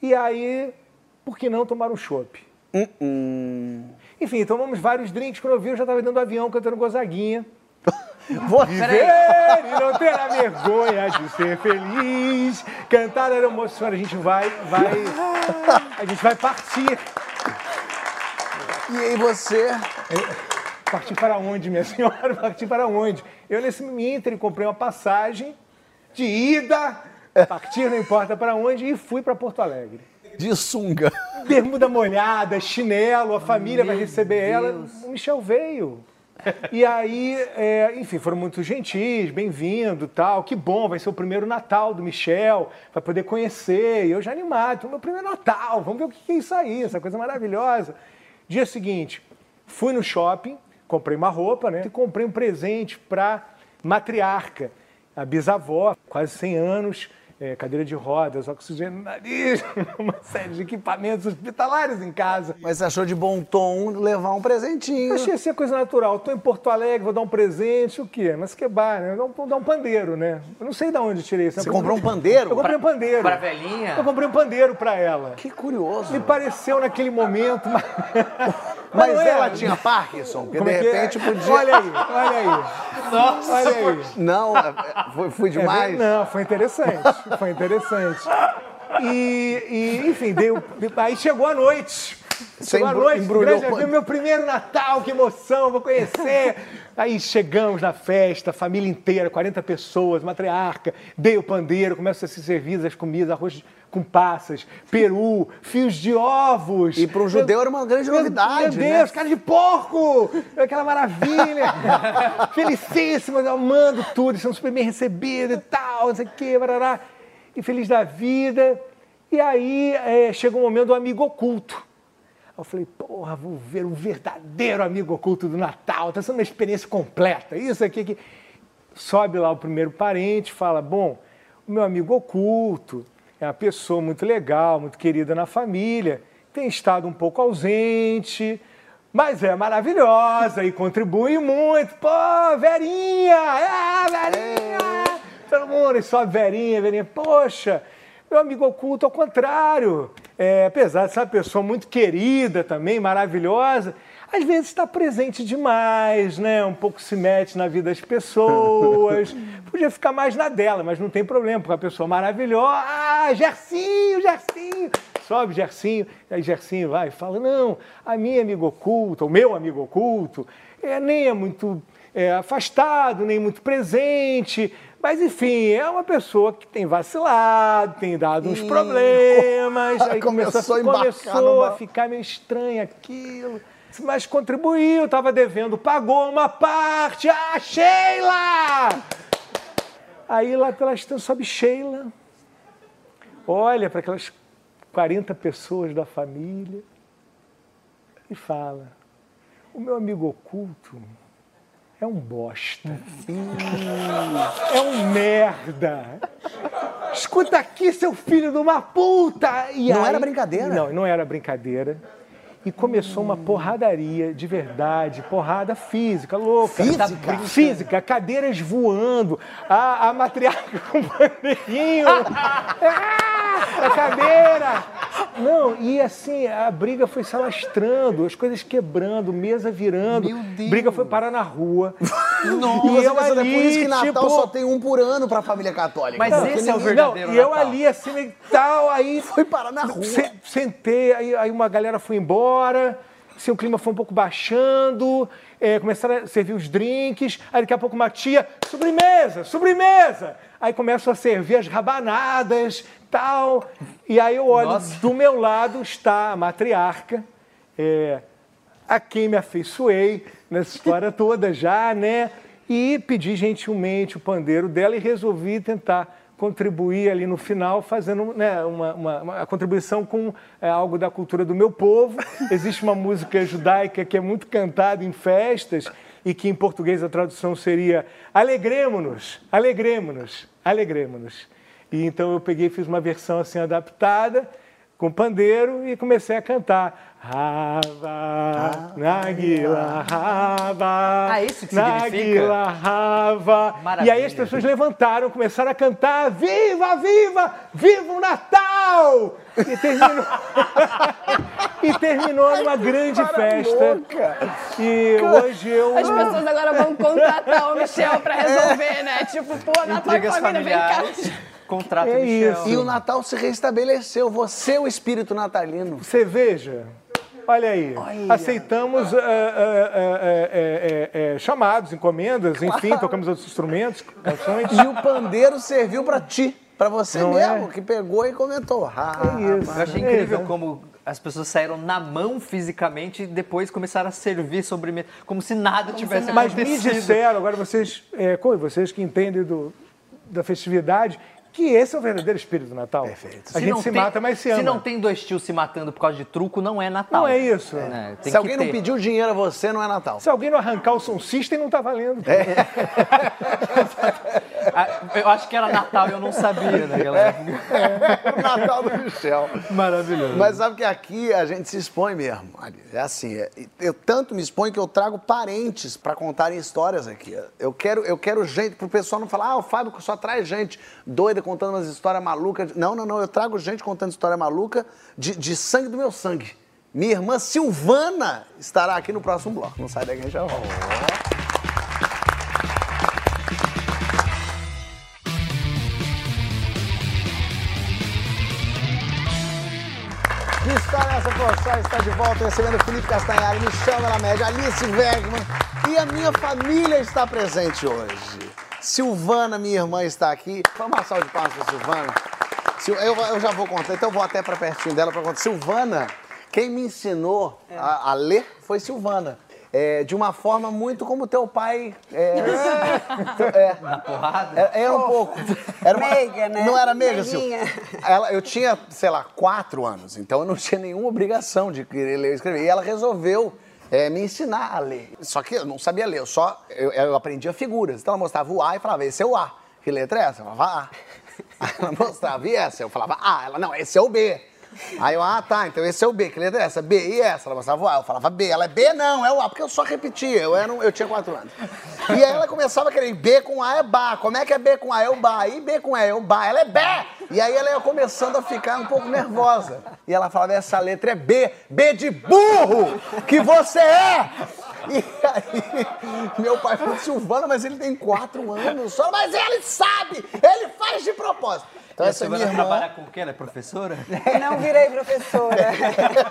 e aí, por que não tomar um chopp? Enfim, tomamos vários drinks. Quando eu vi, eu já estava dentro do avião cantando gozaguinha. Vou- Viver e não ter a vergonha de ser feliz. Cantar era emoção. A gente vai, vai, a gente vai partir. E aí você... Partir para onde, minha senhora? Partir para onde? Eu, nesse ínterim, comprei uma passagem de ida, partir não importa para onde, e fui para Porto Alegre. De sunga. Bermuda molhada, chinelo, a família vai Meu receber ela. Deus. O Michel veio. E aí, é, enfim, foram muito gentis, bem-vindo tal. Que bom, vai ser o primeiro Natal do Michel, vai poder conhecer. E eu já animado, meu primeiro Natal, vamos ver o que é isso aí, essa coisa maravilhosa. Dia seguinte, fui no shopping, comprei uma roupa, né? E comprei um presente para matriarca, a bisavó, quase 100 anos, é, cadeira de rodas, oxigênio no nariz, uma série de equipamentos hospitalares em casa. Mas você achou de bom tom levar um presentinho? Eu achei assim a coisa natural. Estou em Porto Alegre, vou dar um presente, o quê? Mas que bar, né? Vou dar um pandeiro, né? Eu não sei de onde tirei isso. Você comprou um pandeiro? Eu comprei um pandeiro. Pra velhinha? Eu comprei um pandeiro pra ela. Que curioso. Me pareceu naquele momento, mas... Mas é. ela tinha Parkinson? Porque Como de é que é? repente podia. Olha aí, olha aí. Nossa, Olha aí. Não, é- foi, fui É demais. não, foi interessante. Foi interessante. E, e, enfim, deu, aí chegou a noite. Você Chegou a embru- noite, embrulhou grande, o pan- meu primeiro Natal, que emoção, vou conhecer. Aí chegamos na festa, família inteira, 40 pessoas, matriarca, dei o pandeiro, começam a ser servidas as comidas, arroz com passas, peru, fios de ovos. E para um judeu era uma grande Meu- novidade, Meu né? Deus, cara de porco! Aquela maravilha! Felicíssimos, amando tudo, sendo super bem recebidos e tal, não sei o quê, barará. E feliz da vida. E aí é, chega um momento do amigo oculto. Eu falei, porra, vou ver um verdadeiro amigo oculto do Natal. Está sendo uma experiência completa. Isso aqui que. Sobe lá o primeiro parente, fala: Bom, o meu amigo oculto é uma pessoa muito legal, muito querida na família, tem estado um pouco ausente, mas é maravilhosa e contribui muito. Pô, Verinha! É, Verinha! Todo mundo, e sobe Verinha, Verinha. Poxa, meu amigo oculto, ao contrário, é, apesar de ser uma pessoa muito querida também, maravilhosa, às vezes está presente demais, né? Um pouco se mete na vida das pessoas. Podia ficar mais na dela, mas não tem problema, porque a pessoa maravilhosa. Ah, Gercinho, Gercinho! Sobe Gercinho, aí Gercinho vai e fala: não, a minha amigo oculto, o meu amigo oculto, é, nem é muito é, afastado, nem muito presente. Mas, enfim, é uma pessoa que tem vacilado, tem dado uns problemas. Aí começou a começou numa- a ficar meio estranho aquilo. Mas contribuiu, estava devendo, pagou uma parte. Ah, Sheila! Aí lá pelas tantas sobe Sheila, olha para aquelas 40 pessoas da família e fala: O meu amigo oculto é um bosta. É um merda. Escuta aqui, seu filho de uma puta! E Não era brincadeira? Não, não era brincadeira. E começou uma porradaria de verdade, porrada física, louca. Física? Física, cadeiras voando, a, a matriarca com o bandeirinho. ah, a cadeira! Não, e assim, a briga foi se alastrando, as coisas quebrando, mesa virando. Meu Deus. Briga foi parar na rua. E você eu pensa, é por isso que ali, Natal tipo, só tem um por ano para a família católica. Mas Porque esse é o verdadeiro Não, e eu ali assim e tal, aí Foi parar na rua. Se- sentei, aí, aí uma galera foi embora, assim, o clima foi um pouco baixando, é, começaram a servir os drinks, aí daqui a pouco uma tia, sobremesa, sobremesa! Aí começam a servir as rabanadas, tal, e aí eu olho, Nossa. do meu lado está a matriarca, é, a quem me afeiçoei nessa história toda já, né? E pedi gentilmente o pandeiro dela e resolvi tentar contribuir ali no final, fazendo né, uma, uma- uma contribuição com é, algo da cultura do meu povo. Existe uma música judaica que é muito cantada em festas e que em português a tradução seria Alegremo-nos, alegremo-nos, alegremo-nos. E então eu peguei e fiz uma versão assim adaptada com pandeiro e comecei a cantar. Rava, Nagila, Rava. Ah, isso que significa? Nagila, Rava. E Maravilha. aí as pessoas levantaram, começaram a cantar: Viva, viva, viva o Natal! E terminou, e terminou numa grande festa. E hoje eu. As pessoas agora vão contratar o Michel pra resolver, né? Tipo, pô, Natal e Intrigas família, vem cá. Contrato É Michel. isso. E o Natal se restabeleceu. Você é o espírito natalino. Você veja, olha aí, aceitamos eh, eh, eh, eh, eh, eh, chamados, encomendas, enfim, tocamos outros instrumentos, canções. E o pandeiro serviu para ti, para você Não mesmo, é? que pegou e comentou. Ah, É isso. Eu achei incrível É, como as pessoas saíram na mão fisicamente e depois começaram a servir sobremesa, como se nada tivesse nada. Mas me acontecido. disseram, agora vocês, é, como vocês que entendem do, da festividade, que esse é o verdadeiro espírito do Natal. Perfeito. A gente não se tem- mata, mas se ama. Se não tem dois tios se matando por causa de truco, não é Natal. Não é isso. Né? Tem Se alguém não ter. pediu dinheiro a você, não é Natal. Se alguém não arrancar o som system, não tá valendo. Ah, Eu acho que era Natal e eu não sabia naquela época. o Natal do Michel. Maravilhoso. Mas sabe que aqui a gente se expõe mesmo. É assim, é- eu tanto me exponho que eu trago parentes para contarem histórias aqui. Eu quero, eu quero gente, pro pessoal não falar, ah, o Fábio só traz gente doida contando umas histórias malucas. Não, não, não, eu trago gente contando história maluca de, de sangue do meu sangue. Minha irmã Silvana estará aqui no próximo bloco. Não sai daqui, a gente já volta. Que história é essa, Pochá? Está de volta recebendo Felipe Castanhari, Michel Melamed, Alice Wegman e a minha família está presente hoje. Silvana, minha irmã, está aqui. Vamos uma salva de palmas para Silvana. Sil- Eu, eu já vou contar, então eu vou até para pertinho dela para contar. Silvana, quem me ensinou a, a ler foi Silvana. É, de uma forma muito como teu pai. É, é, Na porrada? era, era um pouco. Era uma- Meiga, né? Não era meiga, Sil. Meiguinha. Ela, eu tinha, sei lá, quatro anos, então eu não tinha nenhuma obrigação de querer ler e escrever. E ela resolveu é, me ensinar a ler. Só que eu não sabia ler, eu só eu, eu aprendia figuras. Então ela mostrava o A e falava, esse é o A. Que letra é essa? Eu falava A. Aí ela mostrava, e essa? Eu falava A. Ela, não, esse é o B. Aí eu, ah, tá, então esse é o B, que letra é essa? B, e essa? Ela mostrava o A, eu falava B. Ela, B não, é o A, porque eu só repetia, eu, era um- eu tinha quatro anos. E aí ela começava a querer, B com A é Bá, como é que é B com A? É o Bá, e B com E é o Bá, ela é Bé! E aí ela ia começando a ficar um pouco nervosa. E ela falava, essa letra é B, B de burro, que você é! E aí, meu pai falou, Silvana, mas ele tem quatro anos só, mas ele sabe, ele faz de propósito. Então E a essa é minha Silvana irmã. trabalha com o quê? Ela é professora? Não virei professora.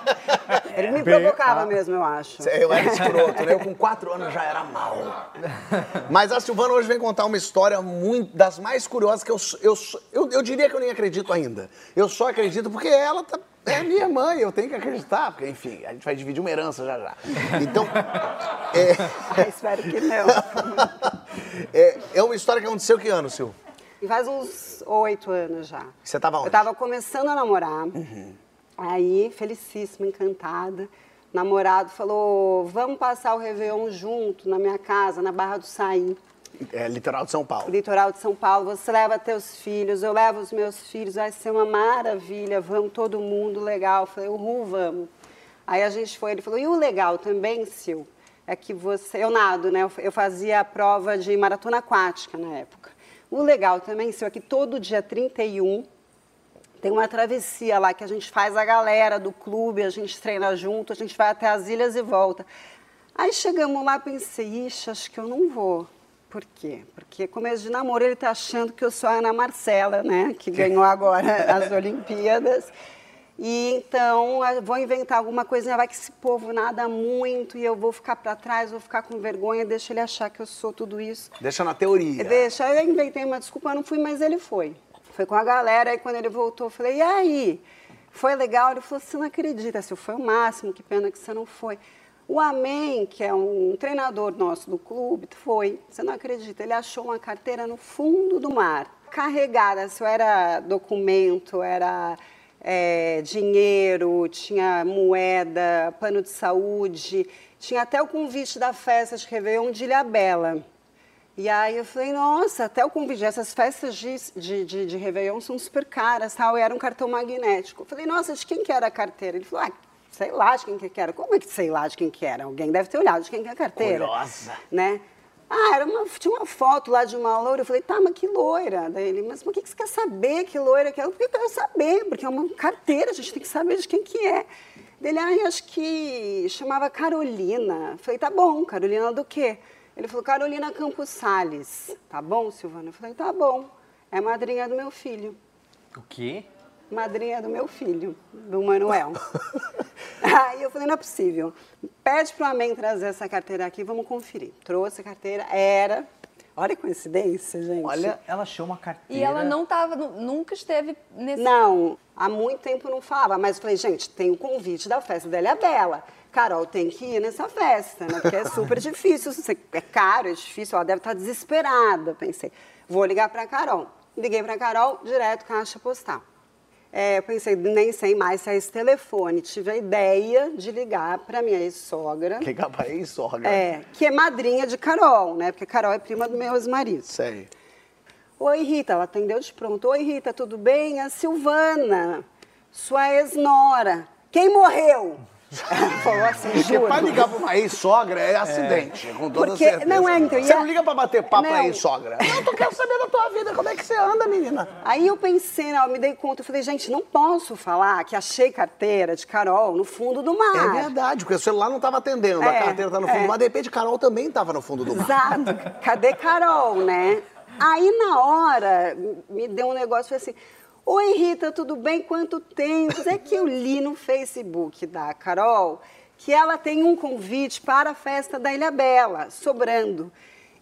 Ele me provocava mesmo, eu acho. Eu era escroto, né? Eu com quatro anos já era mal. Mas a Silvana hoje vem contar uma história muito das mais curiosas que eu, eu, eu, eu diria que eu nem acredito ainda. Eu só acredito porque ela tá, é minha mãe, eu tenho que acreditar, porque, enfim, a gente vai dividir uma herança já já. Então, é, Ah, espero que não. é, é uma história que aconteceu que ano, Sil? Faz uns oito anos já. Você tava onde? Eu tava começando a namorar. Aí, felicíssima, encantada. Namorado falou: vamos passar o Réveillon junto na minha casa, na Barra do Saí, É, litoral de São Paulo. litoral de São Paulo. Você leva teus filhos, eu levo os meus filhos, vai ser uma maravilha, vamos todo mundo, legal. Eu falei: uhul, vamos. Aí a gente foi, ele falou: e o legal também, Sil, é que você. Eu nado, né? Eu- fazia a prova de maratona aquática na época. O legal também, Sil, é que todo dia 31 tem uma travessia lá que a gente faz a galera do clube, a gente treina junto, a gente vai até as ilhas e volta. Aí chegamos lá, pensei, ixi, acho que eu não vou. Por quê? Porque começo de namoro ele tá achando que eu sou a Ana Marcela, né? Que ganhou agora as Olimpíadas. E então eu vou inventar alguma coisinha, vai que esse povo nada muito e eu vou ficar para trás, vou ficar com vergonha, deixa ele achar que eu sou tudo isso. Deixa na teoria. Deixa, eu inventei uma desculpa, eu não fui, mas ele foi. Foi com a galera, aí quando ele voltou, eu falei, e aí? Foi legal? Ele falou, você não acredita, se foi o máximo, que pena que você não foi. O Amém, que é um treinador nosso do clube, foi, você não acredita, ele achou uma carteira no fundo do mar, carregada, se era documento, era é, dinheiro, tinha moeda, plano de saúde, tinha até o convite da festa de Réveillon de Ilhabela. E aí eu falei, nossa, até o convite, essas festas de, de, de, de Réveillon são super caras, tal, e era um cartão magnético. Eu falei, nossa, de quem que era a carteira? Ele falou, ah, sei lá de quem que era. Como é que sei lá de quem que era? Alguém deve ter olhado de quem que é a carteira. Curiosa. Né? Ah, era uma, tinha uma foto lá de uma loira. Eu falei, tá, mas que loira? Daí ele, mas por que que você quer saber que loira que é? Porque eu quero saber, porque é uma carteira, a gente tem que saber de quem que é. Dele, ah, acho que chamava Carolina. Eu falei, tá bom, Carolina do quê? Ele falou, Carolina Campos Salles. Tá bom, Silvana? Eu falei, tá bom. É madrinha do meu filho. O quê? Madrinha do meu filho, do Manuel. Aí eu falei, não é possível. Pede para o Amém trazer essa carteira aqui, vamos conferir. Trouxe a carteira, era... Olha a coincidência, gente. Olha, Ela achou uma carteira. E ela não tava, nu- nunca esteve nesse. Não, há muito tempo não falava, mas eu falei, gente, tem o convite da festa dela é a Bela. Carol tem que ir nessa festa, né? Porque é super difícil, é caro, é difícil, ela deve estar desesperada. Pensei, vou ligar para Carol. Liguei para Carol, direto caixa postal. É, eu pensei, nem sei mais se é esse telefone. Tive a ideia de ligar para minha ex-sogra, liga pra ex-sogra. é, que é madrinha de Carol, né? Porque Carol é prima do meu ex-marido. Sei. Oi, Rita, ela atendeu de pronto. Oi, Rita, tudo bem? A Silvana, sua ex-nora. Quem morreu? Falou assim, Porque juro. pra ligar pra uma ex-sogra é acidente, com toda Porque- certeza. não é, então, Você é- não liga pra bater papo pra Não. ex-sogra. Não, tu quero saber da tua vida, como é que você anda, menina? Aí eu pensei, né, eu me dei conta, eu falei, gente, não posso falar que achei carteira de Carol no fundo do mar. É verdade, porque o celular não tava atendendo, a É, carteira tá no fundo é. do mar, de repente Carol também tava no fundo do mar. Exato. Cadê Carol, né? Aí na hora me deu um negócio falei assim. Oi, Rita, tudo bem? Quanto tempo? É que eu li no Facebook da Carol que ela tem um convite para a festa da Ilha Bela, sobrando.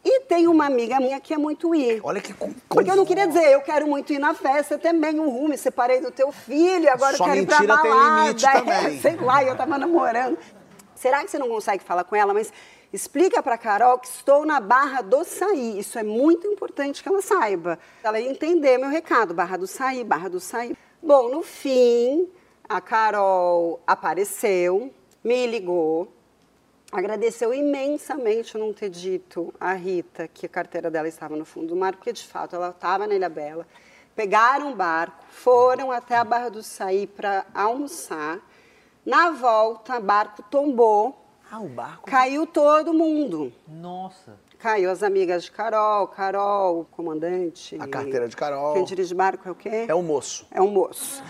E tem uma amiga minha que é muito ir. Olha que com- Porque eu não queria dizer, eu quero muito ir na festa também, um rumo, me separei do teu filho, agora Sua eu quero ir pra mentira tem balada. limite é, também. sei lá, eu tava namorando. Será que você não consegue falar com ela? Mas explica pra Carol que estou na Barra do Saí. Isso é muito importante que ela saiba. Ela entender meu recado, Barra do Saí, Barra do Saí. Bom, no fim, a Carol apareceu, me ligou, agradeceu imensamente não ter dito à Rita que a carteira dela estava no fundo do mar, porque de fato ela estava na Ilha Bela. Pegaram um barco, foram até a Barra do Saí para almoçar. Na volta, o barco tombou, Ah, o barco. caiu todo mundo. Nossa. Caiu as amigas de Carol, Carol, o comandante. A carteira de Carol. Quem dirige barco é o quê? É o moço. É um moço.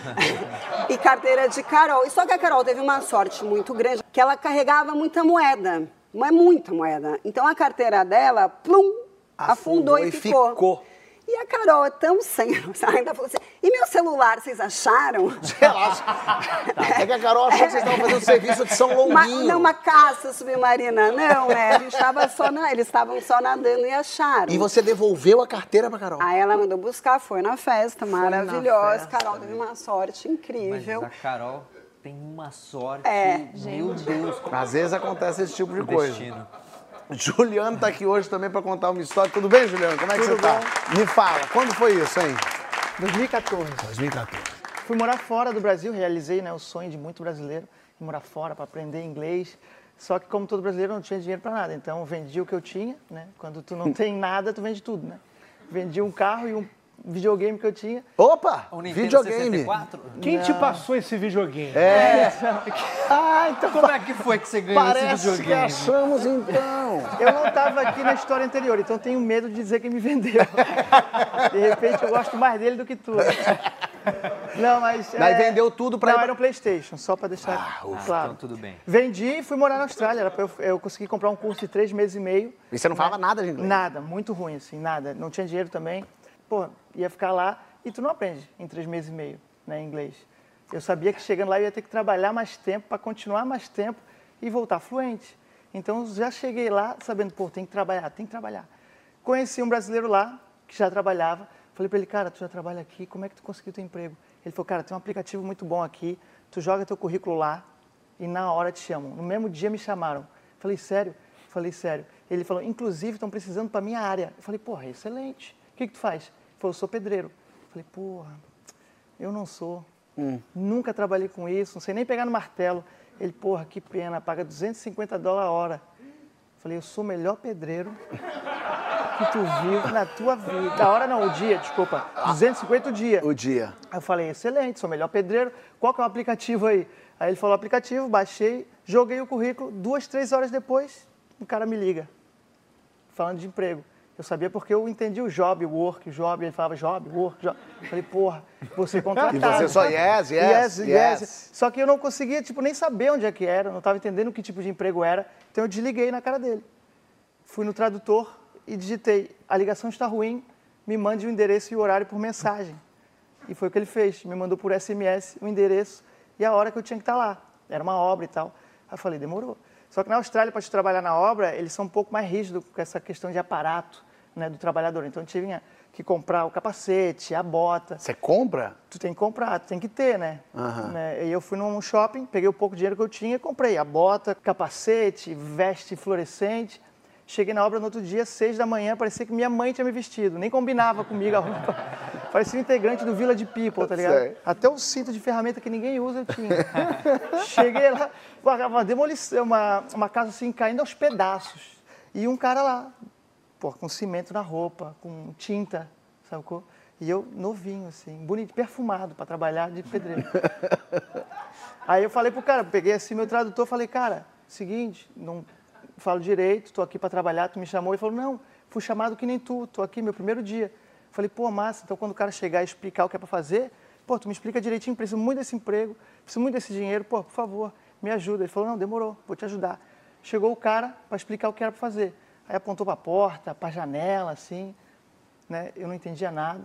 e carteira de Carol. E só que a Carol teve uma sorte muito grande, que ela carregava muita moeda. Mas muita moeda. Então a carteira dela, plum, Afundou afundou, e, e ficou. E a Carol é tão sem ainda falou assim, e meu celular, vocês acharam? Relaxa. É que a Carol achou que vocês estavam fazendo serviço de São Uma, Longuinho. não, uma caça submarina, não, né? A gente tava só na, eles estavam só nadando e acharam. E você devolveu a carteira pra Carol? Aí ela mandou buscar, foi na festa, na maravilhosa. festa. Carol teve uma sorte Mas incrível. a Carol tem uma sorte. É. Meu Deus, como Às vezes acontece esse tipo de coisa. destino. Juliano tá aqui hoje também pra contar uma história. Tudo bem, Juliano? Como é que Tudo você tá? bom. Me fala, quando foi isso, hein? 2014. 2014. Fui morar fora do Brasil, realizei né, o sonho de muito brasileiro, morar fora para aprender inglês. Só que como todo brasileiro, eu não tinha dinheiro para nada. Então, vendi o que eu tinha, né? Quando tu não tem nada, tu vende tudo, né? Vendi um carro e um videogame que eu tinha. Opa! O Nintendo videogame. 64? Quem te passou esse videogame? É. Ah, então Como é que foi que você ganhou esse Parece que videogame? achamos então. Eu não estava aqui na história anterior, então tenho medo de dizer quem me vendeu. De repente eu gosto mais dele do que tu. Não, mas. Daí é, vendeu tudo pra Não, ir era um PlayStation, só para deixar claro. Então tudo bem. Vendi e fui morar na Austrália. Eu, eu consegui comprar um curso de três meses e meio. E você não falava nada de inglês? Nada, muito ruim, assim, nada. Não tinha dinheiro também. Pô, ia ficar lá e tu não aprende em três meses e meio, né, inglês. Eu sabia que chegando lá eu ia ter que trabalhar mais tempo para continuar mais tempo e voltar fluente. Então já cheguei lá sabendo, pô, tem que trabalhar, tem que trabalhar. Conheci um brasileiro lá que já trabalhava. Falei para ele, cara, tu já trabalha aqui, como é que tu conseguiu teu emprego? Ele falou, cara, tem um aplicativo muito bom aqui, tu joga teu currículo lá e na hora te chamam. No mesmo dia me chamaram. Falei, sério? Falei, sério. Ele falou, inclusive, estão precisando para minha área. Eu falei, porra, excelente. O que, que tu faz? Falou, eu sou pedreiro. Falei, porra, eu não sou. Nunca trabalhei com isso, não sei nem pegar no martelo. Ele, porra, que pena, paga 250 dólares a hora. Falei, eu sou o melhor pedreiro que tu viu na tua vida. Da hora não, o dia, desculpa. 250 o dia. O dia. Aí eu falei, excelente, sou o melhor pedreiro. Qual que é o aplicativo aí? Aí ele falou, aplicativo, baixei, joguei o currículo. Duas, três horas depois, o cara me liga, falando de emprego. Eu sabia porque eu entendi o job, o work, o job. Ele falava job, work, job. Eu falei, porra, você contratado. E você só yes, yes, yes. Só que eu não conseguia, tipo, nem saber onde é que era. Não estava entendendo que tipo de emprego era. Então eu desliguei na cara dele. Fui no tradutor e digitei, a ligação está ruim, me mande o endereço e o horário por mensagem. E foi o que ele fez, me mandou por SMS o endereço e a hora que eu tinha que estar lá. Era uma obra e tal. Aí eu falei, demorou. Só que na Austrália, para te trabalhar na obra, eles são um pouco mais rígidos com essa questão de aparato né, do trabalhador. Então, tinha que comprar o capacete, a bota. Você compra? Tu tem que comprar, tu tem que ter, né? Aham. Né? E eu fui num shopping, peguei o pouco dinheiro que eu tinha e comprei a bota, capacete, veste fluorescente. Cheguei na obra no outro dia, seis da manhã, parecia que minha mãe tinha me vestido. Nem combinava comigo a roupa. Parecia um integrante do Village People, tá ligado? Sei. Até o cinto de ferramenta que ninguém usa eu tinha. Cheguei lá, uma, uma demolição, uma, uma casa assim, caindo aos pedaços. E um cara lá, pô, com cimento na roupa, com tinta, sacou? E eu novinho, assim, bonito, perfumado para trabalhar de pedreiro. Aí eu falei pro cara, peguei assim meu tradutor, falei, cara, seguinte, não falo direito, tô aqui para trabalhar, tu me chamou. Ele falou, não, fui chamado que nem tu, tô aqui, meu primeiro dia. Falei, pô, massa, então quando o cara chegar e explicar o que é para fazer, pô, tu me explica direitinho, preciso muito desse emprego, preciso muito desse dinheiro, pô, por favor, me ajuda. Ele falou, não, demorou, vou te ajudar. Chegou o cara para explicar o que era para fazer. Aí apontou para a porta, para a janela, assim, né? Eu não entendia nada.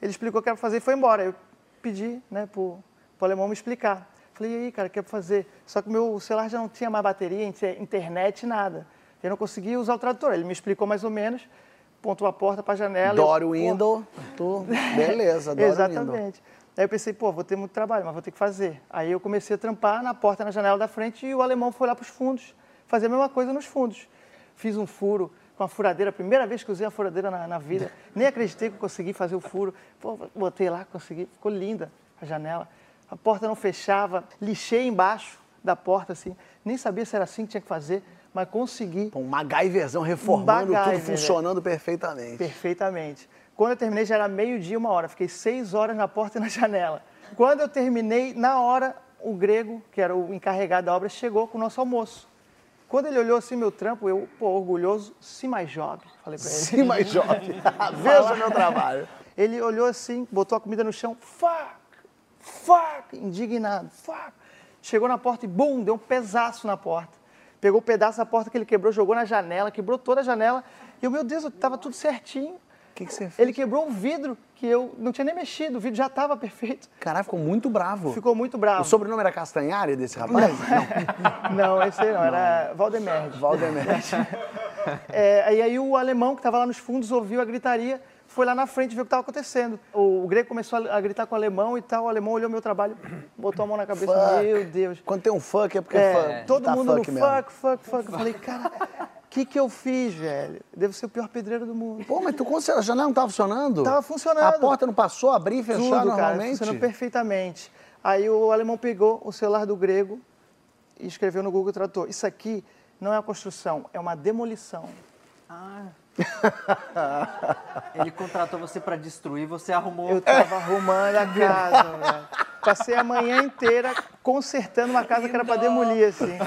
Ele explicou o que era para fazer e foi embora. Eu pedi, né, pro, pro alemão me explicar. Falei, e aí, cara, o que é para fazer? Só que o meu celular já não tinha mais bateria, internet, nada. Eu não conseguia usar o tradutor. Ele me explicou mais ou menos, pontou a porta para a janela. Doro eu, window, tu, beleza, Doro Exatamente. Aí eu pensei, pô, vou ter muito trabalho, mas vou ter que fazer. Aí eu comecei a trampar na porta, na janela da frente e o alemão foi lá para os fundos, fazer a mesma coisa nos fundos. Fiz um furo com a furadeira, primeira vez que usei a furadeira na, na vida. Nem acreditei que eu consegui fazer o furo. Pô, botei lá, consegui, ficou linda a janela. A porta não fechava, lixei embaixo da porta, assim. Nem sabia se era assim que tinha que fazer, mas consegui. Um MacGyverzão reformando, MacGyver, tudo funcionando perfeitamente. Perfeitamente. Quando eu terminei já era meio-dia, uma hora. Fiquei seis horas na porta e na janela. Quando eu terminei, na hora, o grego, que era o encarregado da obra, chegou com o nosso almoço. Quando ele olhou assim meu trampo, eu, pô, orgulhoso, se mais jovem, falei pra ele. Se mais jovem. Veja meu trabalho. Ele olhou assim, botou a comida no chão, fuck, fuck, indignado, fuck. Chegou na porta e, bum, deu um pesaço na porta. Pegou o pedaço da porta que ele quebrou, jogou na janela, quebrou toda a janela. E eu, meu Deus, estava tudo certinho. O que, que você fez? Ele quebrou um vidro que eu não tinha nem mexido, o vidro já estava perfeito. Caralho, ficou muito bravo. Ficou muito bravo. O sobrenome era Castanhari desse rapaz? Não, não esse não, era Valdemerde. Valdemerte. É, e aí o alemão que estava lá nos fundos ouviu a gritaria, foi lá na frente ver o que estava acontecendo. O, o grego começou a, gritar com o alemão e tal, o alemão olhou meu trabalho, botou a mão na cabeça, Fuck. meu Deus. Quando tem um funk é porque É, é funk. todo Tá mundo no funk mesmo. fuck, fuck, fuck. Eu falei, cara, que, que eu fiz, velho? Devo ser o pior pedreiro do mundo. Pô, mas tu considera a janela não tava funcionando? Tava funcionando. A porta não passou, abrir e fechar Tudo, cara, normalmente? funcionando perfeitamente. Aí o alemão pegou o celular do grego e escreveu no Google Tradutor, isso aqui não é uma construção, é uma demolição. Ele contratou você pra destruir, você arrumou. Eu tava arrumando a casa, velho. Passei a manhã inteira consertando uma casa que era pra demolir, assim.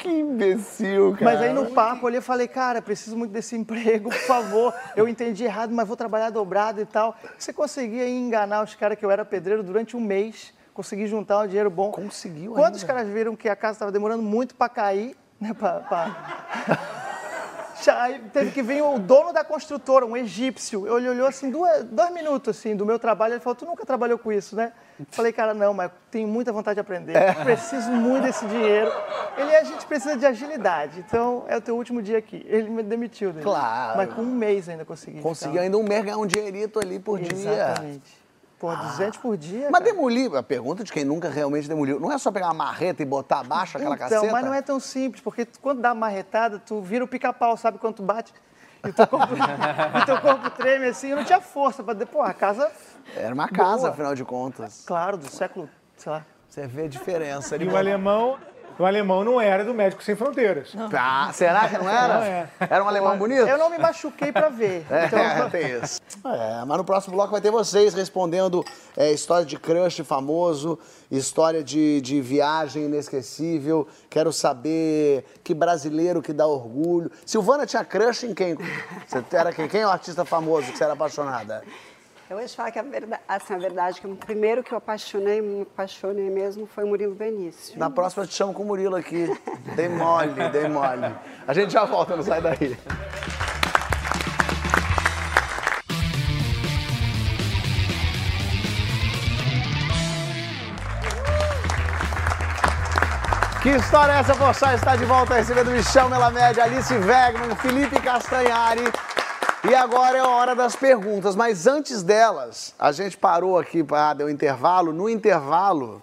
Que imbecil, cara. Mas aí no papo ali eu falei, cara, preciso muito desse emprego, por favor. Eu entendi errado, mas vou trabalhar dobrado e tal. Você conseguia enganar os caras que eu era pedreiro durante um mês, consegui juntar um dinheiro bom. Conseguiu Quando ainda. os caras viram que a casa estava demorando muito para cair, né, pra, pra- Aí teve que vir o dono da construtora, um egípcio. Ele olhou assim, duas, dois minutos assim, do meu trabalho. Ele falou: Tu nunca trabalhou com isso, né? Falei, cara, não, mas tenho muita vontade de aprender. É. Preciso muito desse dinheiro. Ele, a gente precisa de agilidade. Então, é o teu último dia aqui. Ele me demitiu dele. Claro. Mas com um mês ainda consegui. Conseguiu ficar. ainda um mês ganhar um dinheirito ali por dia. Exatamente. Pô, 200 por dia. Mas cara. demolir, a pergunta de quem nunca realmente demoliu, não é só pegar uma marreta e botar abaixo aquela então, caceta? mas não é tão simples, porque quando dá uma marretada, tu vira o pica-pau, sabe? Quando tu bate e teu corpo, e teu corpo treme assim. Eu não tinha força pra... Pô, a casa, Era uma casa, Boa. afinal de contas. claro, do século, sei lá. Você vê a diferença. E o alemão, o alemão não era do Médicos Sem Fronteiras. Ah, será que não era? Não é. Era um alemão bonito? Eu não me machuquei pra ver. É, Então, tem isso. É, mas no próximo bloco vai ter vocês respondendo é, história de crush famoso, história de, de viagem inesquecível. Quero saber que brasileiro que dá orgulho. Silvana tinha crush em quem? Você era quem? Quem é o artista famoso que você era apaixonada? Eu vou te falar que a verdade, assim, a verdade que o primeiro que eu apaixonei, me apaixonei mesmo, foi o Murilo Benício. Na próxima eu te chamo com o Murilo aqui. Dei mole, dei mole. A gente já volta, não sai daí. Que história é essa, Pochá? Está de volta recebendo Michel Melamed, Alice Wegman, Felipe Castanhari. E agora é a hora das perguntas, mas antes delas, a gente parou aqui para dar um intervalo. No intervalo,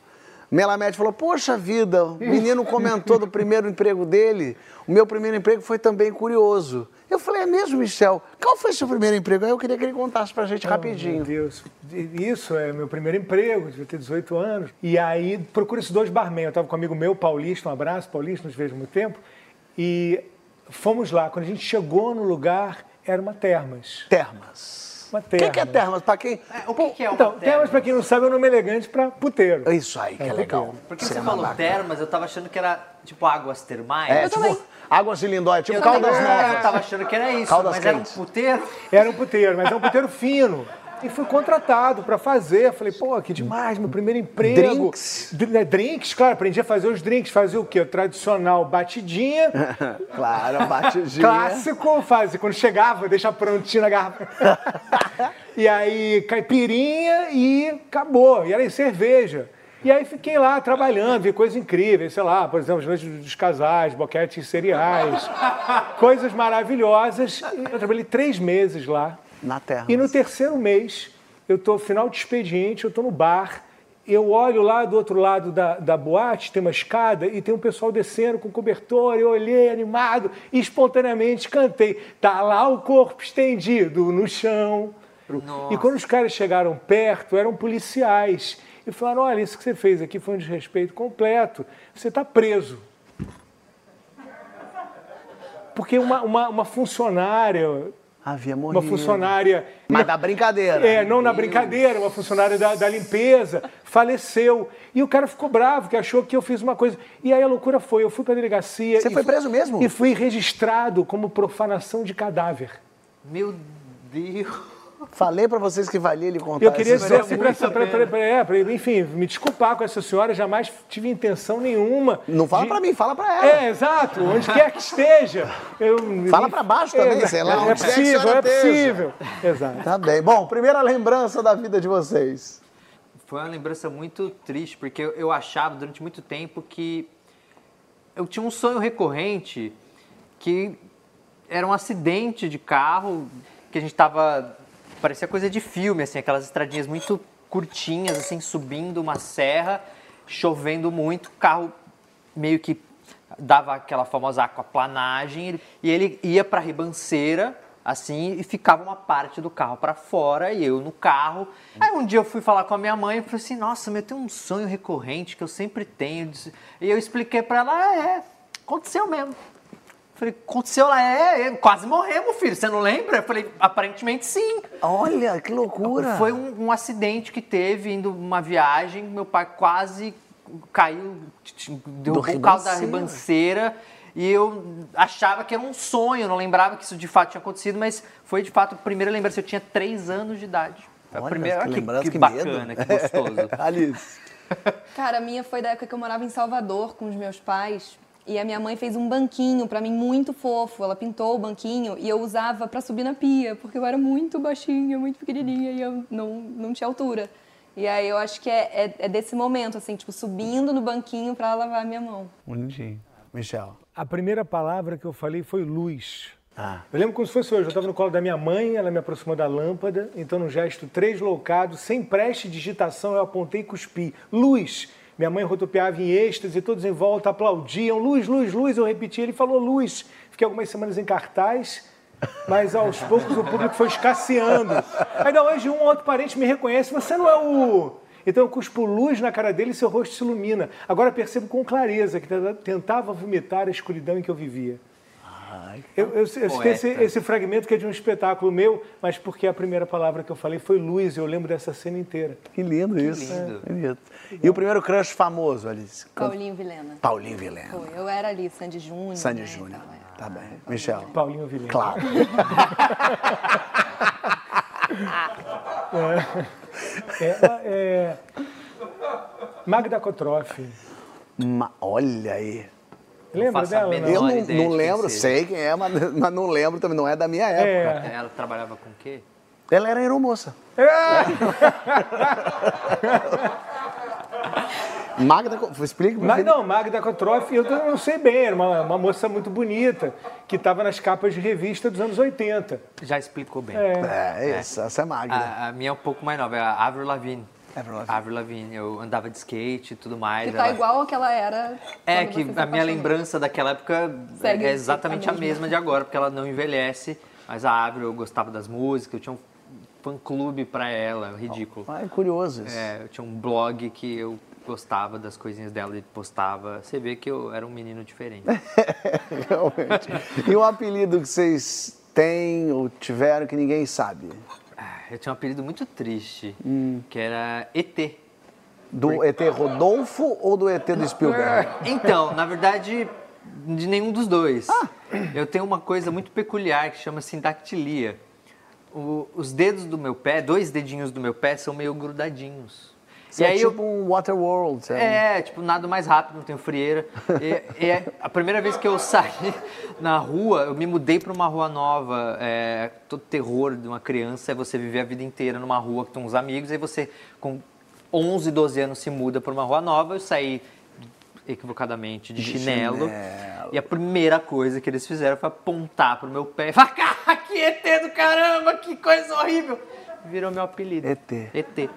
Melamed falou: Poxa vida, o menino comentou do primeiro emprego dele. O meu primeiro emprego foi também curioso. Eu falei: É mesmo, Michel? Qual foi seu primeiro emprego? Aí eu queria que ele contasse pra gente Meu rapidinho. Deus, isso é meu primeiro emprego, devia ter 18 anos. E aí procura esses dois barman. Eu estava com um amigo meu, Paulista, um abraço, Paulista, nos vejo há muito tempo. E fomos lá. Quando a gente chegou no lugar, era uma termas. Termas. Uma O que, que é termas. termas? Pra quem. O que, que é uma Então, termas? termas, pra quem não sabe, é um nome elegante pra puteiro. Isso aí, que é, É, legal. Porque você falou bacana. termas, eu tava achando que era tipo águas termais. É, Eu tipo, também. águas de lindóia, tipo eu Caldas Novas. Eu tava achando que era isso, Caldas mas era um quentes. puteiro. Era um puteiro, mas é um puteiro fino. E fui contratado pra fazer. Falei, pô, que demais, meu primeiro emprego. Drinks? Dr- né, Drinks, claro, aprendi a fazer os drinks. Fazia o quê? O tradicional batidinha, Claro, batidinha. clássico, fazia. Quando chegava, deixa prontinho na garrafa. e aí, caipirinha e acabou. E era em cerveja. E aí fiquei lá trabalhando, vi coisas incríveis, sei lá, por exemplo, as noites dos casais, boquetes cereais, coisas maravilhosas. Eu trabalhei três meses lá. Na terra. E no terceiro mês, eu tô final de expediente, eu tô no bar, eu olho lá do outro lado da, da boate, tem uma escada e tem um pessoal descendo com cobertor, eu olhei animado e espontaneamente cantei. Tá lá o corpo estendido no chão. E quando os caras chegaram perto, eram policiais. E falaram, olha, isso que você fez aqui foi um desrespeito completo. Você está preso. Porque uma, uma, uma funcionária Havia morrido. uma funcionária. Mas da brincadeira. É, não na brincadeira, uma funcionária da, da limpeza faleceu. E o cara ficou bravo, que achou que eu fiz uma coisa. E aí a loucura foi: eu fui pra delegacia. Você foi fui- preso mesmo? E fui registrado como profanação de cadáver. Meu Deus. Falei pra vocês que valia ele contar Eu queria dizer assim, pra, pra, pra, pra- é, pra- enfim, me desculpar com essa senhora, jamais tive intenção nenhuma. Não fala de- pra mim, fala pra ela. É, exato, onde quer que esteja. Eu, Fala pra baixo também, é, sei lá, É, a possível, é possível. Exato. Tá bem. Bom, primeira lembrança da vida de vocês. Foi uma lembrança muito triste, porque eu, eu achava durante muito tempo que eu tinha um sonho recorrente que era um acidente de carro, que a gente tava. Parecia coisa de filme, assim, aquelas estradinhas muito curtinhas, assim, subindo uma serra, chovendo muito, carro meio que dava aquela famosa aquaplanagem e ele ia para a ribanceira assim e ficava uma parte do carro para fora e eu no carro. Aí um dia eu fui falar com a minha mãe e falei assim: "Nossa, meu, tem um sonho recorrente que eu sempre tenho". E eu expliquei para ela: ah, "É, aconteceu mesmo". Falei, aconteceu lá, é, é, quase morremos, filho, você não lembra? Eu falei, aparentemente sim. Olha, que loucura. Foi um, um acidente que teve indo uma viagem, meu pai quase caiu, derrubou o carro da ribanceira. e eu achava que era um sonho, não lembrava que isso de fato tinha acontecido, mas foi de fato a primeira lembrança. Eu tinha três anos de idade. Foi a Olha, primeira, que olha lembrança, que, que bacana, medo. que gostoso. Alice. Cara, a minha foi da época que eu morava em Salvador com os meus pais. E a minha mãe fez um banquinho pra mim muito fofo. Ela pintou o banquinho e eu usava pra subir na pia, porque eu era muito baixinha, muito pequenininha e eu não, não tinha altura. E aí eu acho que é, é, é desse momento, assim, tipo, subindo no banquinho pra lavar a minha mão. Bonitinho. Michel. A primeira palavra que eu falei foi luz. Ah. Eu lembro como se fosse hoje. Eu estava no colo da minha mãe, ela me aproximou da lâmpada, então, num gesto translocado, sem preste digitação, eu apontei e cuspi. Luz! Minha mãe rodopiava em êxtase, todos em volta aplaudiam. Luz, luz, luz! Eu repeti, ele falou luz. Fiquei algumas semanas em cartaz, mas aos poucos o público foi escasseando. Ainda hoje um outro parente me reconhece, você não é o... Então eu cuspo luz na cara dele e seu rosto se ilumina. Agora percebo com clareza que tentava vomitar a escuridão em que eu vivia. Eu, eu, eu citei esse, esse fragmento que é de um espetáculo meu, mas porque a primeira palavra que eu falei foi luz, eu lembro dessa cena inteira. Que lindo isso. lindo. É, bonito. E o primeiro crush famoso, Alice? Paulinho Vilena. Paulinho Vilena. Foi, eu era ali, Sandy Júnior. Sandy né, Júnior. tal, é. Tá bem. Michel. Paulinho Vilhena. Claro. Ela é. Magda Kotroff. Ma- Olha aí. Lembra dela? Eu não, não lembro, sei quem é, mas, mas não lembro também, não é da minha época. É. Ela trabalhava com o quê? Ela era aeromoça. Magda, Co- explica pra não, Magda Kotroff, eu não sei bem, era uma, uma moça muito bonita, que estava nas capas de revista dos anos 80. Já explicou bem. É. É, isso, essa é Magda. A, a minha é um pouco mais nova, é a Avril Lavigne. Avril Lavigne. Avril Lavigne. Eu andava de skate e tudo mais. Que tá ela- igual àquela era. É, que a minha apaixonou. lembrança daquela época Segue é exatamente a a mesma. mesma de agora, porque ela não envelhece. Mas a Avril, eu gostava das músicas, eu tinha um fã-clube pra ela, ridículo. Ah, é curioso isso. É, eu tinha um blog que eu gostava das coisinhas dela e postava. Você vê que eu era um menino diferente. Realmente. E um apelido que vocês têm ou tiveram que ninguém sabe? Ah, Eu tinha um apelido muito triste, Hum. que era ET. Do ET Rodolfo ou do ET do Spielberg? Então, na verdade, de nenhum dos dois. Ah. Eu tenho uma coisa muito peculiar que chama sindactilia. O- os dedos do meu pé, dois dedinhos do meu pé, são meio grudadinhos. Você é tipo um Waterworld. você é um- É, tipo, nado mais rápido, não tenho frieira. E, e é a primeira vez que eu saí na rua, eu me mudei para uma rua nova. É, todo terror de uma criança é você viver a vida inteira numa rua com uns amigos, aí você, com 11, 12 anos, se muda para uma rua nova. Eu saí equivocadamente de, chinelo, E a primeira coisa que eles fizeram foi apontar pro meu pé e falar: "Cara, que ET do caramba, que coisa horrível! Virou meu apelido. ET. ET.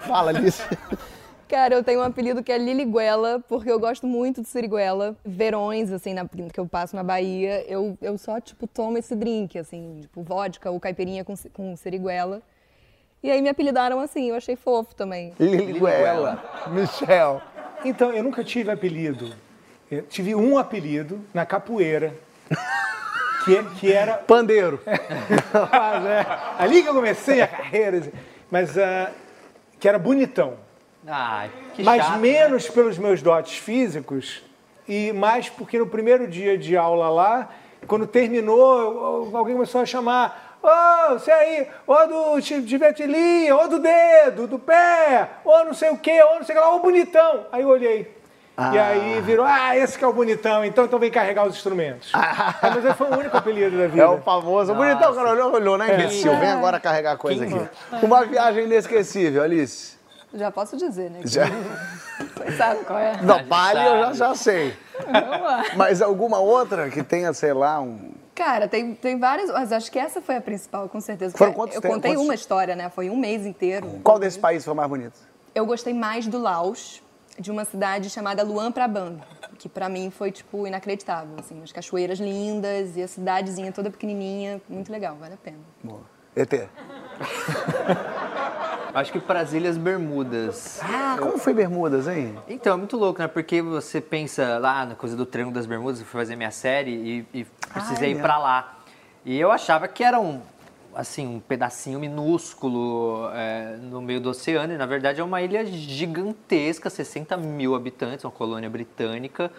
Fala, Alice. Cara, eu tenho um apelido que é Liliguela, porque eu gosto muito de siriguela. Verões, assim, na, que eu passo na Bahia, eu, eu só, tipo, tomo esse drink, assim, tipo, vodka ou caipirinha com, com siriguela. E aí me apelidaram assim, eu achei fofo também. Liliguela. Michel. Então, eu nunca tive apelido. Eu tive um apelido na capoeira, que, que era Pandeiro. Mas, é, ali que eu comecei a carreira, assim. mas ah, que era bonitão. Ai, que mas chato, né? menos pelos meus dotes físicos e mais porque no primeiro dia de aula lá, quando terminou, alguém começou a chamar. Ô, você aí, ô do ti- de vetilinha, ô do dedo, do pé, ô não sei o quê, ô não sei o que lá, ô bonitão. Aí eu olhei. E aí virou, ah, esse que é o bonitão, então, então vem carregar os instrumentos. É, mas foi o único apelido da vida. É o famoso. Bonitão, cara, olhou, olhou, né, imbecil? Vem agora carregar a coisa aqui. Uma viagem inesquecível, Alice. Já posso dizer, né? Já. Você sabe qual é. Da Bali eu já, já sei. Mas alguma outra que tenha, sei lá, um. Cara, tem, tem várias, mas acho que essa foi a principal, com certeza. Foram quantos eu tempos? contei Quantos- uma história, né? Foi um mês inteiro. Qual desse país foi mais bonito? Eu gostei mais do Laos, de uma cidade chamada Luang Prabang, que pra mim foi, tipo, inacreditável, assim. As cachoeiras lindas e a cidadezinha toda pequenininha, muito legal, vale a pena. Boa. ET. Acho que para as Ilhas Bermudas. Ah, como foi Bermudas, hein? Então, é muito louco, né? Porque você pensa lá na coisa do Triângulo das Bermudas, eu fui fazer minha série e, e precisei Ah, ir pra lá. E eu achava que era um, assim, um pedacinho minúsculo é, no meio do oceano, e na verdade é uma ilha gigantesca, 60 mil habitantes, uma colônia britânica.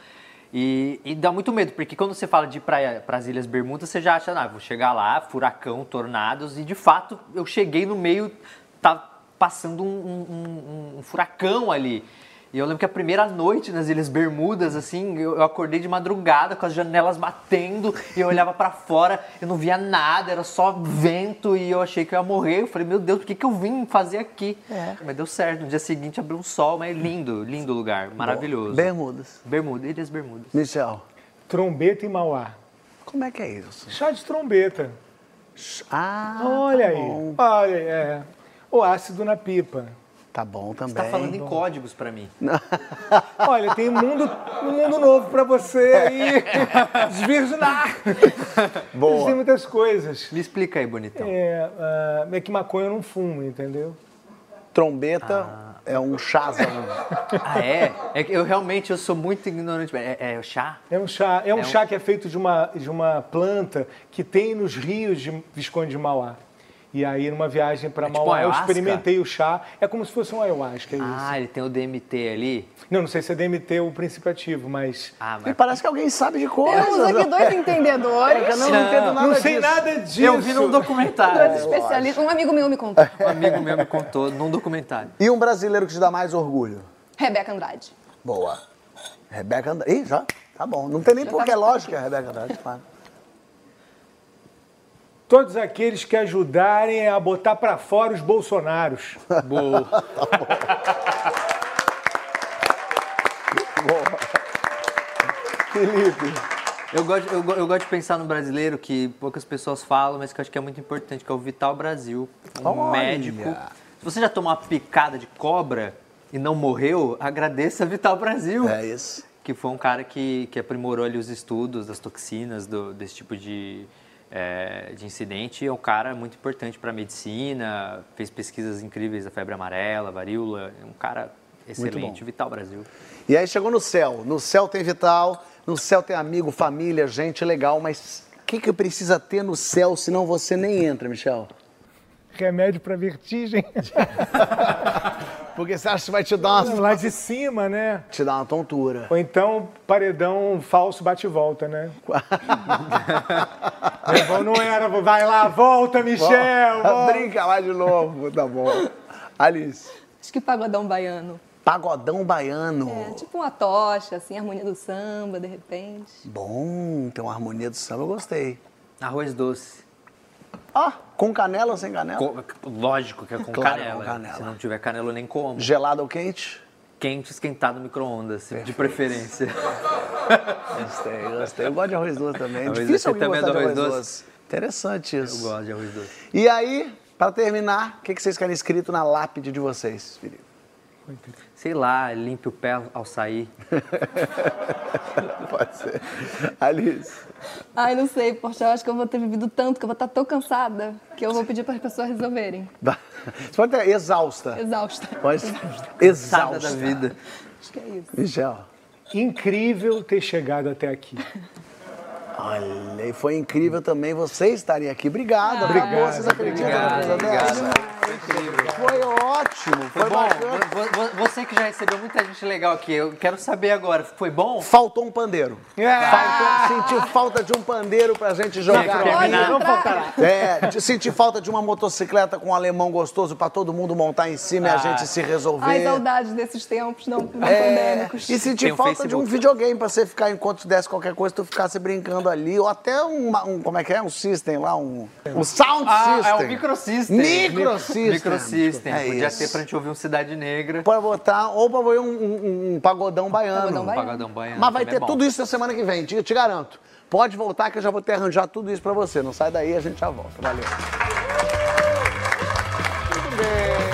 E, e dá muito medo, porque quando você fala de ir para as Ilhas Bermudas, você já acha, ah, vou chegar lá, furacão, tornados, e de fato eu cheguei no meio, tá passando um, um- um- um furacão ali. E eu lembro que a primeira noite nas Ilhas Bermudas, assim, eu, eu acordei de madrugada com as janelas batendo e eu olhava pra fora, eu não via nada, era só vento e eu achei que eu ia morrer. Eu falei, meu Deus, o que, que eu vim fazer aqui? Mas deu certo, no dia seguinte abriu um sol, mas lindo, lindo lugar, maravilhoso. Bermudas. Bermuda, Ilhas Bermudas. Michel, Trombeta em Mauá. como é que é isso? Chá de trombeta. Ah, Olha tá aí. bom. Olha, é. O ácido na pipa. Tá bom também. Você tá falando em códigos pra mim. Olha, tem um mundo, um mundo novo pra você aí desvirginar. Boa. Tem muitas coisas. Me explica aí, bonitão. É, ah, é que maconha eu não fumo, entendeu? Trombeta é um chazão. Ah, é? É que eu realmente eu sou muito ignorante. É, é o chá? É um chá, é um É um- chá que é feito de uma, de uma planta que tem nos rios de Visconde de Mauá. E aí, numa viagem para É tipo Mauá, eu ayahuasca? experimentei o chá. É como se fosse um ayahuasca, é isso. Ah, ele tem o DMT ali. Não, não sei se é DMT o princípio ativo, mas... Ah, E mas parece que alguém sabe de coisas. Temos aqui dois entendedores, Eu não, não entendo nada não sei disso. nada disso. eu vi num documentário. dois especialistas. Um amigo meu me contou. Um amigo meu me contou num documentário. E um brasileiro que te dá mais orgulho? Rebeca Andrade. Boa. Rebeca Andrade. Ih, já? Tá bom. Não tem nem porquê, tava- lógico, é Rebeca Andrade, claro. Todos aqueles que ajudarem a botar para fora os bolsonaros. Boa. Felipe. Eu gosto, eu, eu gosto de pensar no brasileiro que poucas pessoas falam, mas que eu acho que é muito importante, que é o Vital Brasil. Um Olha. médico. Se você já tomou uma picada de cobra e não morreu, agradeça a Vital Brasil. É isso. que foi um cara que, que aprimorou ali os estudos das toxinas do- desse tipo de, é, de incidente. É um cara muito importante para a medicina, fez pesquisas incríveis da febre amarela, varíola. É um cara excelente. Vital Brasil. E aí chegou no céu. No céu tem Vital, no céu tem amigo, família, gente legal, mas o que, que precisa ter no céu, senão você nem entra, Michel? Remédio para vertigem. Porque você acha que vai te dar uma, Lá de cima, né? te dar uma tontura. Ou então, paredão falso bate e volta, né? Não era, vai lá, volta, Michel! volta. Brinca lá de novo, tá bom. Alice. Acho que pagodão baiano. Pagodão baiano. É, tipo uma tocha, assim, harmonia do samba, de repente. Bom, tem uma harmonia do samba, eu gostei. Arroz doce. Ah, com canela ou sem canela? Co- Lógico que é com, Claro, canela. com canela. Se não tiver canela, eu nem como. Gelado ou quente? Quente, esquentado no micro-ondas, de preferência. Gostei, gostei. Eu gosto de arroz doce também. Arroz Difícil doce, alguém também é gostar de do arroz arroz doce. Interessante Eu isso. gosto de arroz doce. E aí, para terminar, o que que vocês querem escrito na lápide de vocês, Felipe? Sei lá, limpe o pé ao sair. Pode ser. Alice. Ai, não sei, poxa, eu acho que eu vou ter vivido tanto, que eu vou estar tão cansada, que eu vou pedir para as pessoas resolverem. Você pode ter exausta. Exausta. Pode ser. Nada Exausta. da vida. Acho que é isso. Michel. Incrível ter chegado até aqui. Olha, e foi incrível também você estarem aqui. Obrigado. Obrigado, Acabou, vocês acreditam numa coisa obrigado. dessa? Foi ótimo. Foi Foi bom. bacana. Vo- vo- Você que já recebeu muita gente legal aqui, eu quero saber agora, foi bom? Faltou um pandeiro. Ah! Faltou, sentiu falta de um pandeiro pra gente jogar. Não entrar. faltará. É, de sentir falta de uma motocicleta com um alemão gostoso pra todo mundo montar em cima e a gente se resolver. Ai, saudades desses tempos não, não É, pandêmicos. e sentir Tem o falta de um Facebook. videogame pra você ficar, enquanto desse qualquer coisa, tu ficasse brincando ali, ou até um, um como é que é? Um system lá, um, um sound ah, system. é um micro system Microsystem. É Podia isso. ter pra gente ouvir um Cidade Negra. Pra botar, ou pra ouvir um, um, um pagodão baiano. Pagodão baiano. pagodão baiano. Mas vai ter é tudo isso na semana que vem, te, te garanto. Pode voltar que eu já vou ter arranjado tudo isso pra você. Não sai daí, a gente já volta. Valeu. Muito bem.